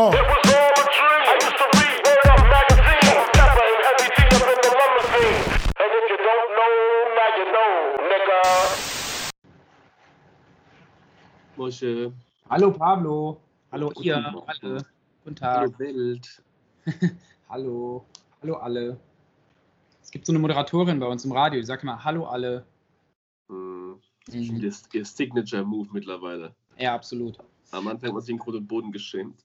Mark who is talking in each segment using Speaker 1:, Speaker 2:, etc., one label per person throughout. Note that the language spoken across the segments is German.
Speaker 1: Oh.
Speaker 2: Mosche.
Speaker 3: Hallo Pablo. Hallo
Speaker 2: Guten
Speaker 3: ihr
Speaker 2: Morgen.
Speaker 3: alle. Guten
Speaker 2: Hallo
Speaker 3: Tag.
Speaker 2: Welt.
Speaker 3: Hallo. Hallo alle. Es gibt so eine Moderatorin bei uns im Radio, die sagt immer Hallo alle.
Speaker 2: Hm,
Speaker 3: Mhm.
Speaker 2: Ihr, ihr Signature-Move mittlerweile.
Speaker 3: Ja, absolut.
Speaker 2: Am Anfang hat sich in Grund und Boden geschämt.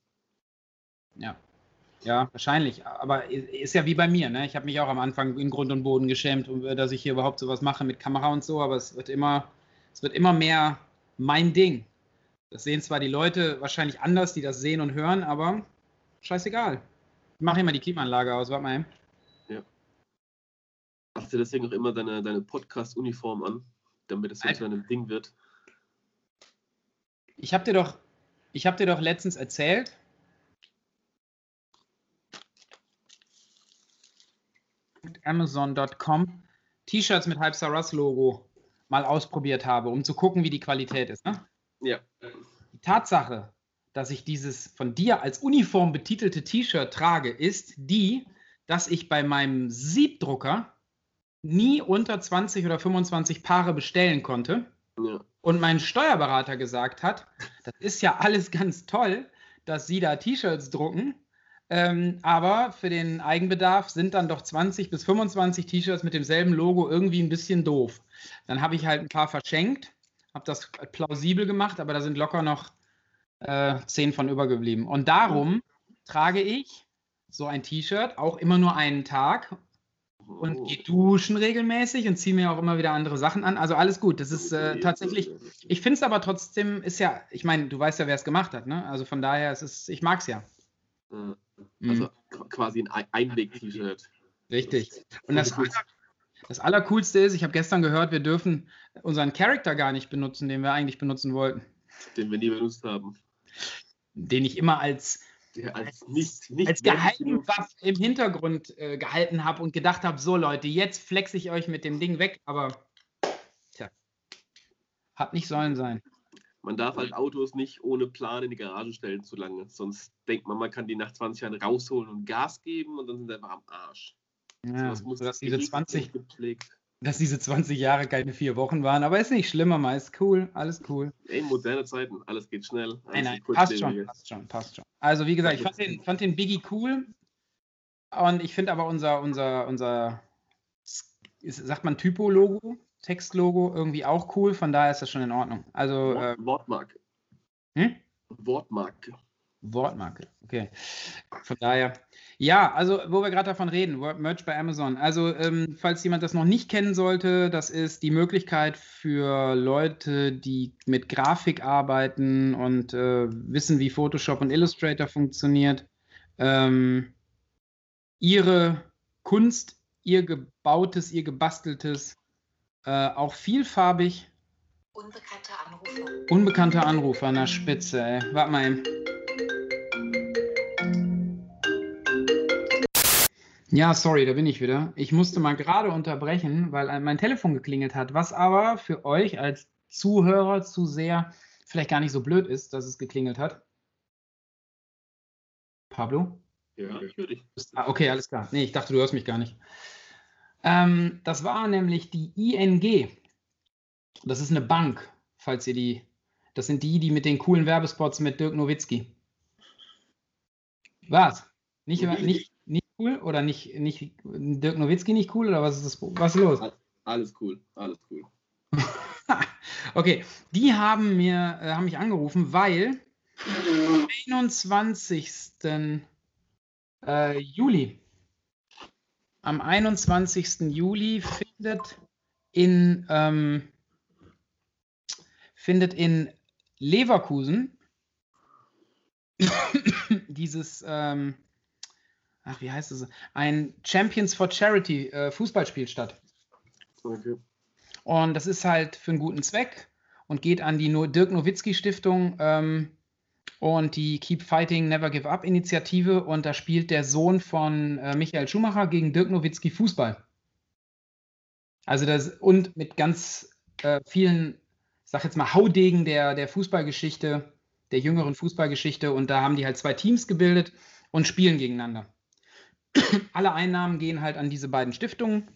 Speaker 3: Ja. Ja, wahrscheinlich. Aber ist ja wie bei mir, ne? Ich habe mich auch am Anfang in Grund und Boden geschämt, dass ich hier überhaupt sowas mache mit Kamera und so, aber es wird immer, es wird immer mehr mein Ding. Das sehen zwar die Leute wahrscheinlich anders, die das sehen und hören, aber scheißegal. Ich mache immer die Klimaanlage aus, warte mal. eben.
Speaker 2: Hast du deswegen auch immer deine, deine Podcast-Uniform an, damit es so zu einem Ding wird?
Speaker 3: Ich habe dir doch, ich habe dir doch letztens erzählt. Amazon.com T-Shirts mit Hypestar Russ Logo mal ausprobiert habe, um zu gucken, wie die Qualität ist. Ne?
Speaker 2: Ja.
Speaker 3: Die Tatsache, dass ich dieses von dir als Uniform betitelte T-Shirt trage, ist die, dass ich bei meinem Siebdrucker nie unter 20 oder 25 Paare bestellen konnte
Speaker 2: ja.
Speaker 3: und mein Steuerberater gesagt hat, das ist ja alles ganz toll, dass Sie da T-Shirts drucken, ähm, aber für den Eigenbedarf sind dann doch 20 bis 25 T-Shirts mit demselben Logo irgendwie ein bisschen doof. Dann habe ich halt ein paar verschenkt, habe das plausibel gemacht, aber da sind locker noch äh, 10 von übergeblieben. Und darum trage ich so ein T-Shirt auch immer nur einen Tag und
Speaker 2: Oh.
Speaker 3: gehe duschen regelmäßig und ziehe mir auch immer wieder andere Sachen an. Also alles gut. Das ist äh, tatsächlich. Ich finde es aber trotzdem, ist ja, ich meine, du weißt ja, wer es gemacht hat, ne? Also von daher, es ist, ich mag es ja.
Speaker 2: Ja.
Speaker 3: Mhm.
Speaker 2: Also qu- quasi ein Ein- Einweg-T-Shirt.
Speaker 3: Richtig. Und das, das Allercoolste ist, ich habe gestern gehört, wir dürfen unseren Charakter gar nicht benutzen, den wir eigentlich benutzen wollten.
Speaker 2: Den wir nie benutzt haben.
Speaker 3: Den ich immer als,
Speaker 2: Der als nicht, nicht
Speaker 3: als Geheimwaffe im Hintergrund äh, gehalten habe und gedacht habe, so Leute, jetzt flex ich euch mit dem Ding weg, aber tja, hat nicht sollen sein.
Speaker 2: Man darf halt Autos nicht ohne Plan in die Garage stellen zu lange. Sonst denkt man, man kann die nach 20 Jahren rausholen und Gas geben und dann sind sie einfach am Arsch.
Speaker 3: Ja,
Speaker 2: Sowas muss
Speaker 3: sodass diese
Speaker 2: gehegt
Speaker 3: 20,
Speaker 2: und gepflegt.
Speaker 3: dass diese 20 Jahre keine vier Wochen waren, aber ist nicht schlimmer, mal ist cool, alles cool.
Speaker 2: Ey, moderne Zeiten, alles geht schnell. Alles
Speaker 3: Nein, nein, passt schon, passt schon, passt schon. Also wie gesagt, ich fand den, fand den Biggie cool und ich finde aber unser, unser, unser, ist, sagt man Typo-Logo, Textlogo irgendwie auch cool, von daher ist das schon in Ordnung. Also äh,
Speaker 2: Wort, Wortmarke.
Speaker 3: hm?
Speaker 2: Wortmarke.
Speaker 3: Wortmarke, okay. Von daher, ja, also wo wir gerade davon reden, Word Merch bei Amazon. Also, ähm, falls jemand das noch nicht kennen sollte, das ist die Möglichkeit für Leute, die mit Grafik arbeiten und äh, wissen, wie Photoshop und Illustrator funktioniert, ähm, ihre Kunst, ihr gebautes, ihr gebasteltes, äh, auch vielfarbig,
Speaker 4: Unbekannter Anrufer.
Speaker 3: unbekannter Anrufer an der Spitze, ey. Warte mal eben. Ja, sorry, da bin ich wieder. Ich musste mal gerade unterbrechen, weil ein- mein Telefon geklingelt hat, was aber für euch als Zuhörer, Zuseher vielleicht gar nicht so blöd ist, dass es geklingelt hat. Pablo?
Speaker 2: Ja, ich höre dich.
Speaker 3: Ah, okay, alles klar. Nee, ich dachte, du hörst mich gar nicht. Ähm, das war nämlich die ING. Das ist eine Bank, falls ihr die. Das sind die, die mit den coolen Werbespots mit Dirk Nowitzki. Was? Nicht, nicht, nicht cool oder nicht, nicht Dirk Nowitzki nicht cool oder was ist das? Was ist los?
Speaker 2: Alles cool, alles cool.
Speaker 3: Okay, die haben mir, äh, haben mich angerufen, weil am 21. Äh, Juli, am 21. Juli findet in, ähm, findet in Leverkusen dieses, ähm, ach, wie heißt es, ein Champions for Charity äh, Fußballspiel statt.
Speaker 2: Okay.
Speaker 3: Und das ist halt für einen guten Zweck und geht an die Dirk Nowitzki Stiftung ähm, und die Keep Fighting Never Give Up Initiative. Und da spielt der Sohn von äh, Michael Schumacher gegen Dirk Nowitzki Fußball. Also das und mit ganz äh, vielen, ich sag jetzt mal, Haudegen der, der Fußballgeschichte, der jüngeren Fußballgeschichte. Und da haben die halt zwei Teams gebildet und spielen gegeneinander. Alle Einnahmen gehen halt an diese beiden Stiftungen.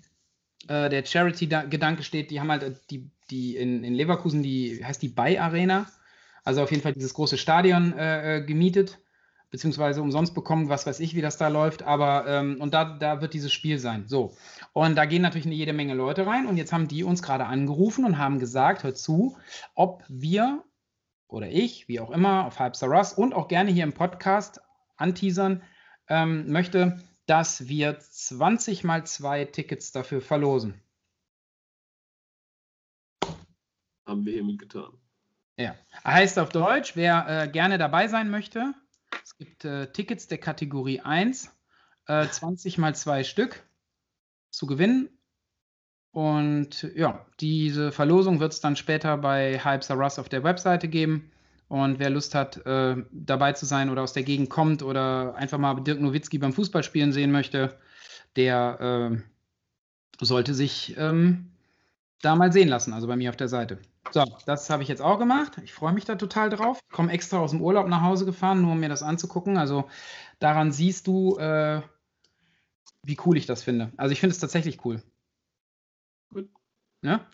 Speaker 3: Äh, der Charity-Gedanke steht, die haben halt die, die in, in Leverkusen, die heißt die Bay Arena, also auf jeden Fall dieses große Stadion äh, äh, gemietet, beziehungsweise umsonst bekommen, was weiß ich, wie das da läuft. Aber ähm, und da, da wird dieses Spiel sein. So. Und da gehen natürlich eine jede Menge Leute rein. Und jetzt haben die uns gerade angerufen und haben gesagt, hört zu, ob wir oder ich, wie auch immer, auf Hypestar Russ und auch gerne hier im Podcast anteasern ähm, möchte, dass wir 20 mal zwei Tickets dafür verlosen.
Speaker 2: Haben wir hiermit getan.
Speaker 3: Ja. Heißt auf Deutsch, wer äh, gerne dabei sein möchte, es gibt äh, Tickets der Kategorie 1, äh, 20 mal zwei Stück zu gewinnen. Und ja, diese Verlosung wird es dann später bei Hypes Russ auf der Webseite geben. Und wer Lust hat, äh, dabei zu sein oder aus der Gegend kommt oder einfach mal Dirk Nowitzki beim Fußballspielen sehen möchte, der äh, sollte sich ähm, da mal sehen lassen, also bei mir auf der Seite. So, das habe ich jetzt auch gemacht. Ich freue mich da total drauf. Ich komme extra aus dem Urlaub nach Hause gefahren, nur um mir das anzugucken. Also daran siehst du, äh, wie cool ich das finde. Also ich finde es tatsächlich cool. Gut. Ne?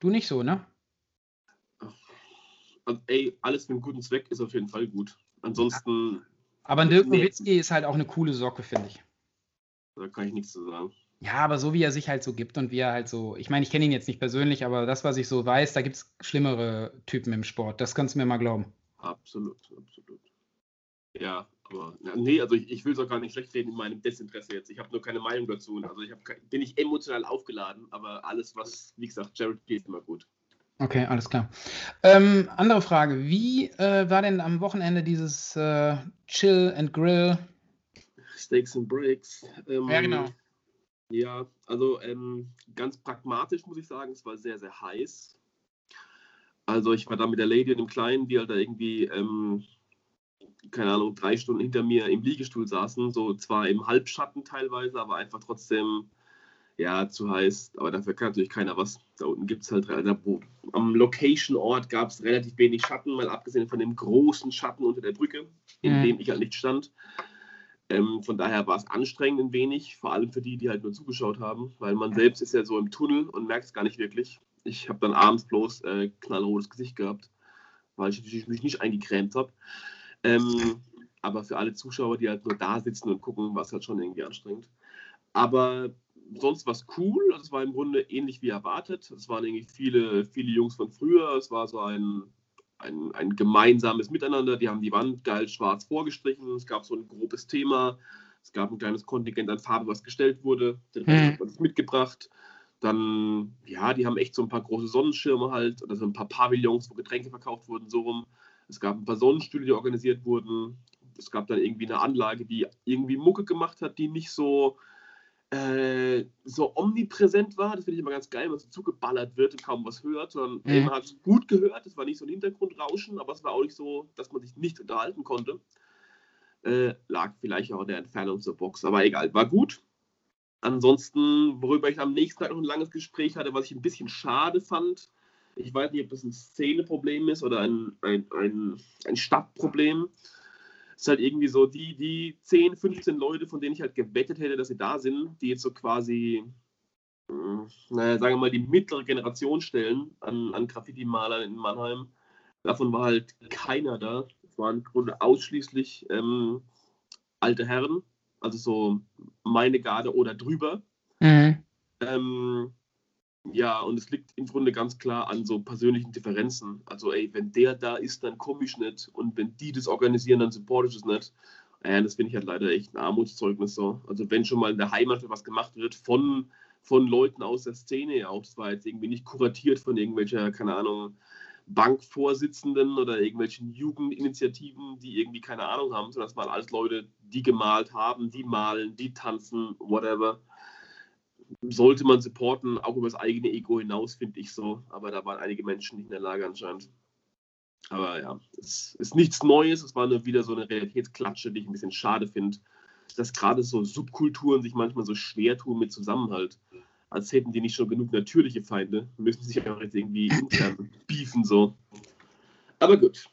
Speaker 3: Du nicht so, ne?
Speaker 2: Also, ey, alles für einen guten Zweck ist auf jeden Fall gut. Ansonsten.
Speaker 3: Aber ein Dirk Nowitzki ist halt auch eine coole Socke, finde ich.
Speaker 2: Da kann ich nichts zu sagen.
Speaker 3: Ja, aber so wie er sich halt so gibt und wie er halt so, ich meine, ich kenne ihn jetzt nicht persönlich, aber das, was ich so weiß, da gibt es schlimmere Typen im Sport. Das kannst du mir mal glauben.
Speaker 2: Absolut, absolut. Ja, aber ja, nee, also ich, ich will es auch gar nicht schlecht reden in meinem Desinteresse jetzt. Ich habe nur keine Meinung dazu. Also ich hab, bin ich emotional aufgeladen, aber alles, was, wie gesagt, Jared ist immer gut.
Speaker 3: Okay, alles klar. Ähm, andere Frage. Wie äh, war denn am Wochenende dieses äh, Chill and Grill?
Speaker 2: Steaks and Bricks.
Speaker 3: Ähm, ja, genau.
Speaker 2: Ja, also ähm, ganz pragmatisch muss ich sagen, es war sehr, sehr heiß. Also ich war da mit der Lady und dem Kleinen, die halt da irgendwie, ähm, keine Ahnung, drei Stunden hinter mir im Liegestuhl saßen, so zwar im Halbschatten teilweise, aber einfach trotzdem, ja, zu heiß. Aber dafür kann natürlich keiner was. Da unten gibt es halt, also am Location-Ort gab es relativ wenig Schatten, mal abgesehen von dem großen Schatten unter der Brücke, in mhm. dem ich halt nicht stand. Ähm, von daher war es anstrengend ein wenig, vor allem für die, die halt nur zugeschaut haben, weil man selbst ist ja so im Tunnel und merkt es gar nicht wirklich. Ich habe dann abends bloß äh, knallrotes Gesicht gehabt, weil ich mich nicht eingecremt habe. Ähm, aber für alle Zuschauer, die halt nur da sitzen und gucken, war es halt schon irgendwie anstrengend. Aber sonst war es cool. Also es war im Grunde ähnlich wie erwartet. Es waren irgendwie viele, viele Jungs von früher. Es war so ein ein, ein gemeinsames Miteinander. Die haben die Wand geil schwarz vorgestrichen. Es gab so ein grobes Thema. Es gab ein kleines Kontingent an Farbe, was gestellt wurde. Den Rest mhm. hat man mitgebracht. Dann, ja, die haben echt so ein paar große Sonnenschirme halt oder so ein paar Pavillons, wo Getränke verkauft wurden, so rum. Es gab ein paar Sonnenstühle, die organisiert wurden. Es gab dann irgendwie eine Anlage, die irgendwie Mucke gemacht hat, die nicht so äh, so omnipräsent war. Das finde ich immer ganz geil, wenn so zugeballert wird und kaum was hört, sondern mhm. man hat es gut gehört. Es war nicht so ein Hintergrundrauschen, aber es war auch nicht so, dass man sich nicht unterhalten konnte. Äh, lag vielleicht auch in der Entfernung zur Box, aber egal, war gut. Ansonsten, worüber ich am nächsten Tag noch ein langes Gespräch hatte, was ich ein bisschen schade fand, ich weiß nicht, ob das ein Szeneproblem ist oder ein, ein, ein, ein Stadtproblem ist halt irgendwie so, die, die 10, 15 Leute, von denen ich halt gewettet hätte, dass sie da sind, die jetzt so quasi, hm, naja, sagen wir mal, die mittlere Generation stellen an, an Graffiti-Malern in Mannheim. Davon war halt keiner da. Es waren im Grunde ausschließlich ähm, alte Herren, also so meine Garde oder drüber. Mhm. Ähm, ja, und es liegt im Grunde ganz klar an so persönlichen Differenzen. Also, ey, wenn der da ist, dann komme ich nicht. Und wenn die das organisieren, dann supporte ich es nicht. Äh, das finde ich halt leider echt ein Armutszeugnis so. Also, wenn schon mal in der Heimat was gemacht wird von, von Leuten aus der Szene auch, das jetzt irgendwie nicht kuratiert von irgendwelcher, keine Ahnung, Bankvorsitzenden oder irgendwelchen Jugendinitiativen, die irgendwie keine Ahnung haben, sondern das waren alles Leute, die gemalt haben, die malen, die tanzen, whatever sollte man supporten, auch über das eigene Ego hinaus, finde ich so. Aber da waren einige Menschen nicht in der Lage anscheinend. Aber ja, es ist nichts Neues. Es war nur wieder so eine Realitätsklatsche, die ich ein bisschen schade finde, dass gerade so Subkulturen sich manchmal so schwer tun mit Zusammenhalt. Als hätten die nicht schon genug natürliche Feinde, müssen sich auch jetzt irgendwie intern beefen so. Aber gut.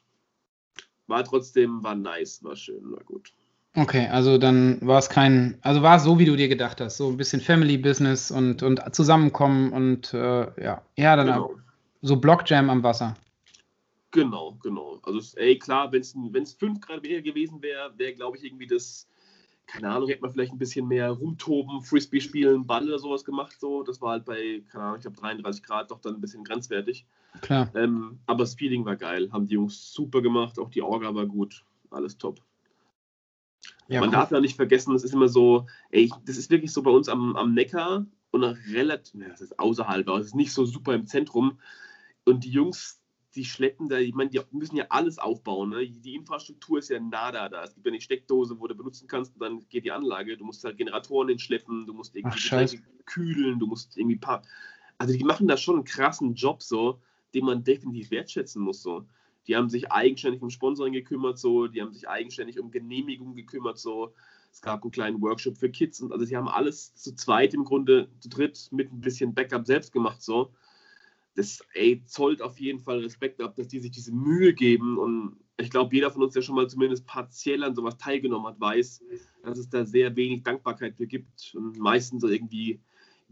Speaker 2: war trotzdem, war nice, war schön, war gut.
Speaker 3: Okay, also dann war es kein, also war es so, wie du dir gedacht hast, so ein bisschen Family Business und, und zusammenkommen und äh, ja, ja, dann
Speaker 2: Genau.
Speaker 3: so Blockjam am Wasser.
Speaker 2: Genau, genau. Also, ey, klar, wenn es 5 Grad weniger gewesen wäre, wäre, glaube ich, irgendwie das, keine Ahnung, hätte man vielleicht ein bisschen mehr rumtoben, Frisbee spielen, Ball oder sowas gemacht. So. Das war halt bei, keine Ahnung, ich glaube 33 Grad doch dann ein bisschen grenzwertig.
Speaker 3: Klar.
Speaker 2: Ähm, aber das Feeling war geil, haben die Jungs super gemacht, auch die Orga war gut, alles top.
Speaker 3: Ja,
Speaker 2: Man
Speaker 3: cool.
Speaker 2: darf ja nicht vergessen, es ist immer so, ey, das ist wirklich so bei uns am, am Neckar und auch relativ, ja, das ist außerhalb, aber es ist nicht so super im Zentrum. Und die Jungs, die schleppen da, ich meine, die müssen ja alles aufbauen. Ne? Die Infrastruktur ist ja nada da. Es gibt ja eine Steckdose, wo du benutzen kannst und dann geht die Anlage. Du musst halt Generatoren hinschleppen, du musst irgendwie
Speaker 3: Ach,
Speaker 2: kühlen, du musst irgendwie paar. Also die machen da schon einen krassen Job so, den man definitiv wertschätzen muss so. Die haben sich eigenständig um Sponsoring gekümmert, so, die haben sich eigenständig um Genehmigungen gekümmert, so. Es gab einen kleinen Workshop für Kids und also sie haben alles zu zweit im Grunde, zu dritt mit ein bisschen Backup selbst gemacht, so. Das ey, zollt auf jeden Fall Respekt ab, dass die sich diese Mühe geben und ich glaube, jeder von uns, der schon mal zumindest partiell an sowas teilgenommen hat, weiß, dass es da sehr wenig Dankbarkeit für gibt und meistens irgendwie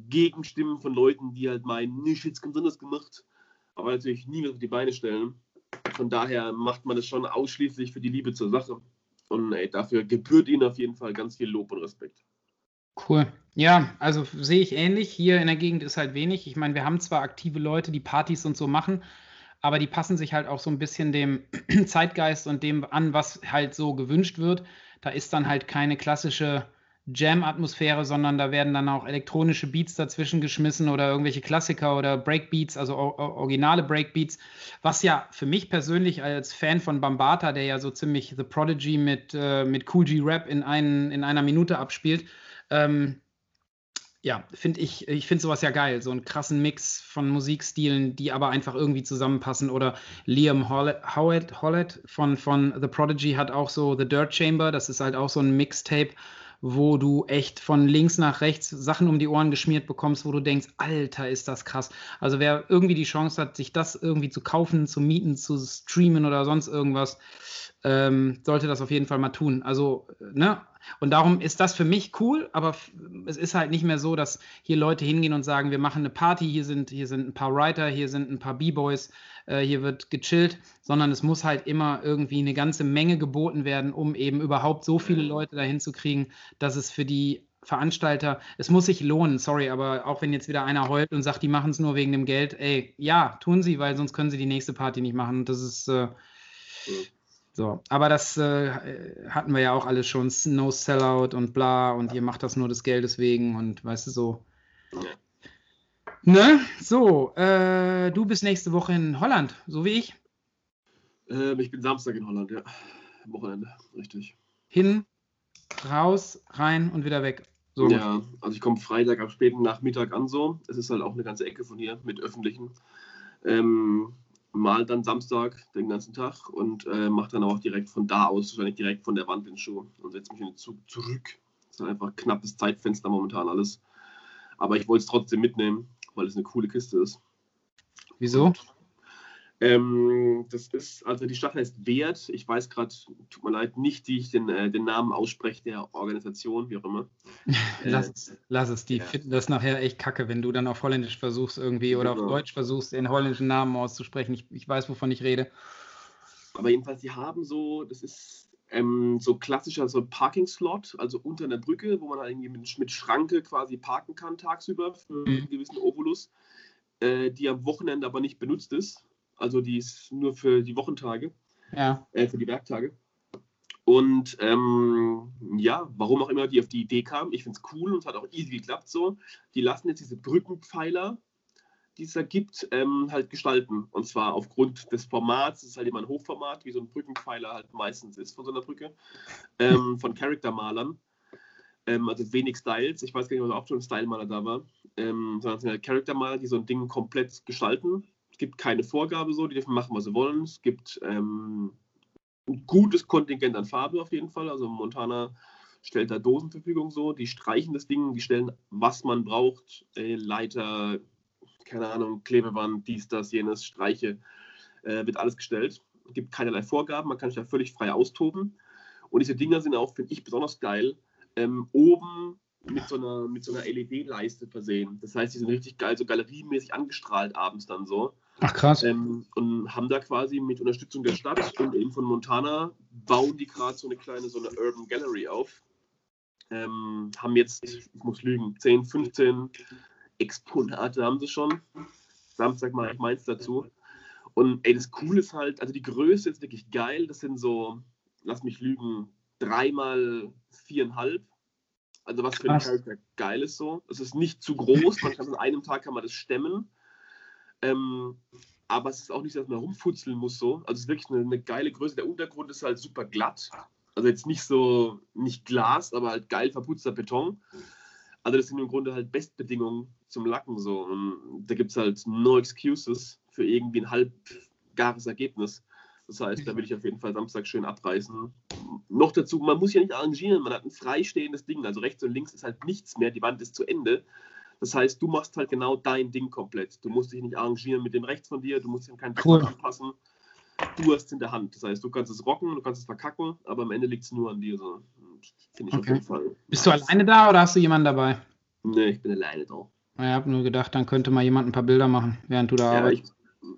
Speaker 2: Gegenstimmen von Leuten, die halt meinen, nee, es ganz anders gemacht, aber natürlich niemand auf die Beine stellen. Von daher macht man das schon ausschließlich für die Liebe zur Sache. Und ey, dafür gebührt ihnen auf jeden Fall ganz viel Lob und Respekt.
Speaker 3: Cool. Ja, also sehe ich ähnlich. Hier in der Gegend ist halt wenig. Ich meine, wir haben zwar aktive Leute, die Partys und so machen, aber die passen sich halt auch so ein bisschen dem Zeitgeist und dem an, was halt so gewünscht wird. Da ist dann halt keine klassische Jam-Atmosphäre, sondern da werden dann auch elektronische Beats dazwischen geschmissen oder irgendwelche Klassiker oder Breakbeats, also originale Breakbeats, was ja für mich persönlich als Fan von Bambata, der ja so ziemlich The Prodigy mit, äh, mit Cool G-Rap in, einen, in einer Minute abspielt, ähm, ja, finde ich, ich finde sowas ja geil, so einen krassen Mix von Musikstilen, die aber einfach irgendwie zusammenpassen. Oder Liam Hollett von, von The Prodigy hat auch so The Dirt Chamber, das ist halt auch so ein Mixtape, wo du echt von links nach rechts Sachen um die Ohren geschmiert bekommst, wo du denkst, Alter, ist das krass. Also wer irgendwie die Chance hat, sich das irgendwie zu kaufen, zu mieten, zu streamen oder sonst irgendwas, ähm, sollte das auf jeden Fall mal tun. Also, ne? Und darum ist das für mich cool, aber es ist halt nicht mehr so, dass hier Leute hingehen und sagen, wir machen eine Party, hier sind, hier sind ein paar Writer, hier sind ein paar B-Boys, äh, hier wird gechillt, sondern es muss halt immer irgendwie eine ganze Menge geboten werden, um eben überhaupt so viele Leute dahin zu kriegen, dass es für die Veranstalter, es muss sich lohnen, sorry, aber auch wenn jetzt wieder einer heult und sagt, die machen es nur wegen dem Geld, ey, ja, tun sie, weil sonst können sie die nächste Party nicht machen. Und das ist äh, so. Aber das äh, hatten wir ja auch alles schon, No Sellout und bla und ihr macht das nur des Geldes wegen und weißt du so. Ne? So, äh, du bist nächste Woche in Holland, so wie ich.
Speaker 2: Ähm, ich bin Samstag in Holland, ja. Wochenende, richtig.
Speaker 3: Hin, raus, rein und wieder weg. So.
Speaker 2: Ja, also ich komme Freitag am späten Nachmittag an so. Es ist halt auch eine ganze Ecke von hier mit öffentlichen. Ähm, mal dann Samstag den ganzen Tag und äh, mache dann auch direkt von da aus, wahrscheinlich direkt von der Wand den Schuh und setze mich in den Zug zurück. Das ist einfach knappes Zeitfenster momentan alles. Aber ich wollte es trotzdem mitnehmen, weil es eine coole Kiste ist.
Speaker 3: Wieso?
Speaker 2: Ähm, das ist, also die Stadt heißt Wert. Ich weiß gerade, tut mir leid, nicht, wie ich den, äh, den Namen ausspreche der Organisation, wie auch immer.
Speaker 3: Lass
Speaker 2: Äh,
Speaker 3: es, lass es. Die
Speaker 2: ja.
Speaker 3: finden das nachher echt kacke, wenn du dann auf Holländisch versuchst irgendwie oder auf
Speaker 2: Genau.
Speaker 3: Deutsch versuchst, den holländischen Namen auszusprechen. Ich, ich weiß, wovon ich rede.
Speaker 2: Aber jedenfalls, die haben so, das ist ähm, so klassischer so Parking-Slot, also unter einer Brücke, wo man halt irgendwie mit, mit Schranke quasi parken kann tagsüber für
Speaker 3: Mhm.
Speaker 2: einen gewissen Obolus, äh, die am Wochenende aber nicht benutzt ist. Also die ist nur für die Wochentage,
Speaker 3: Ja.
Speaker 2: äh, für die Werktage. Und ähm, ja, warum auch immer die auf die Idee kam, ich finde es cool und es hat auch easy geklappt so. Die lassen jetzt diese Brückenpfeiler, die es da gibt, ähm, halt gestalten. Und zwar aufgrund des Formats, es ist halt immer ein Hochformat, wie so ein Brückenpfeiler halt meistens ist von so einer Brücke, ähm, von Charaktermalern. Ähm, also wenig Styles. Ich weiß gar nicht, ob auch schon ein Stylemaler da war. Ähm, sondern es sind halt Charaktermaler, die so ein Ding komplett gestalten. Es gibt keine Vorgabe so, die dürfen machen, was sie wollen. Es gibt ähm, ein gutes Kontingent an Farbe auf jeden Fall. Also Montana stellt da Dosen zur Verfügung so. Die streichen das Ding, die stellen, was man braucht. Äh, Leiter, keine Ahnung, Klebeband, dies, das, jenes, Streiche. Äh, wird alles gestellt. gibt keinerlei Vorgaben, man kann sich da völlig frei austoben. Und diese Dinger sind auch, finde ich, besonders geil, ähm, oben mit so einer, mit so einer LED-Leiste versehen. Das heißt, die sind richtig geil, so galeriemäßig angestrahlt abends dann so.
Speaker 3: Ach krass.
Speaker 2: Ähm, und haben da quasi mit Unterstützung der Stadt und eben von Montana bauen die gerade so eine kleine, so eine Urban Gallery auf. Ähm, haben jetzt, ich muss lügen, 10, 15 Exponate haben sie schon. Samstag mache ich meins dazu. Und ey, das Coole ist halt, also die Größe ist wirklich geil. Das sind so, lass mich lügen, dreimal viereinhalb. Also was für
Speaker 3: Krass.
Speaker 2: Charakter geil ist so. Es ist nicht zu groß, man kann an einem Tag kann man das stemmen. Ähm, aber es ist auch nicht, dass man rumfutzeln muss so. Also es ist wirklich eine, eine geile Größe. Der Untergrund ist halt super glatt. Also jetzt nicht so, nicht Glas, aber halt geil verputzter Beton. Also das sind im Grunde halt Bestbedingungen zum Lacken so. Und da gibt es halt no excuses für irgendwie ein halbgares Ergebnis. Das heißt, da will ich auf jeden Fall Samstag schön abreißen. Noch dazu, man muss ja nicht arrangieren, man hat ein freistehendes Ding, also rechts und links ist halt nichts mehr, die Wand ist zu Ende. Das heißt, du machst halt genau dein Ding komplett. Du musst dich nicht arrangieren mit dem rechts von dir, du musst dir keinen
Speaker 3: Cool.
Speaker 2: Anpassen. Du hast es in der Hand. Das heißt, du kannst es rocken, du kannst es verkacken, aber am Ende liegt es nur an dir. So. Finde ich auf
Speaker 3: Okay.
Speaker 2: jeden Fall.
Speaker 3: Bist du alleine da oder hast du jemanden dabei?
Speaker 2: Nee, ich bin alleine da.
Speaker 3: Ich habe nur gedacht, dann könnte mal jemand ein paar Bilder machen, während du da
Speaker 2: Ja, ich,
Speaker 3: arbeitest.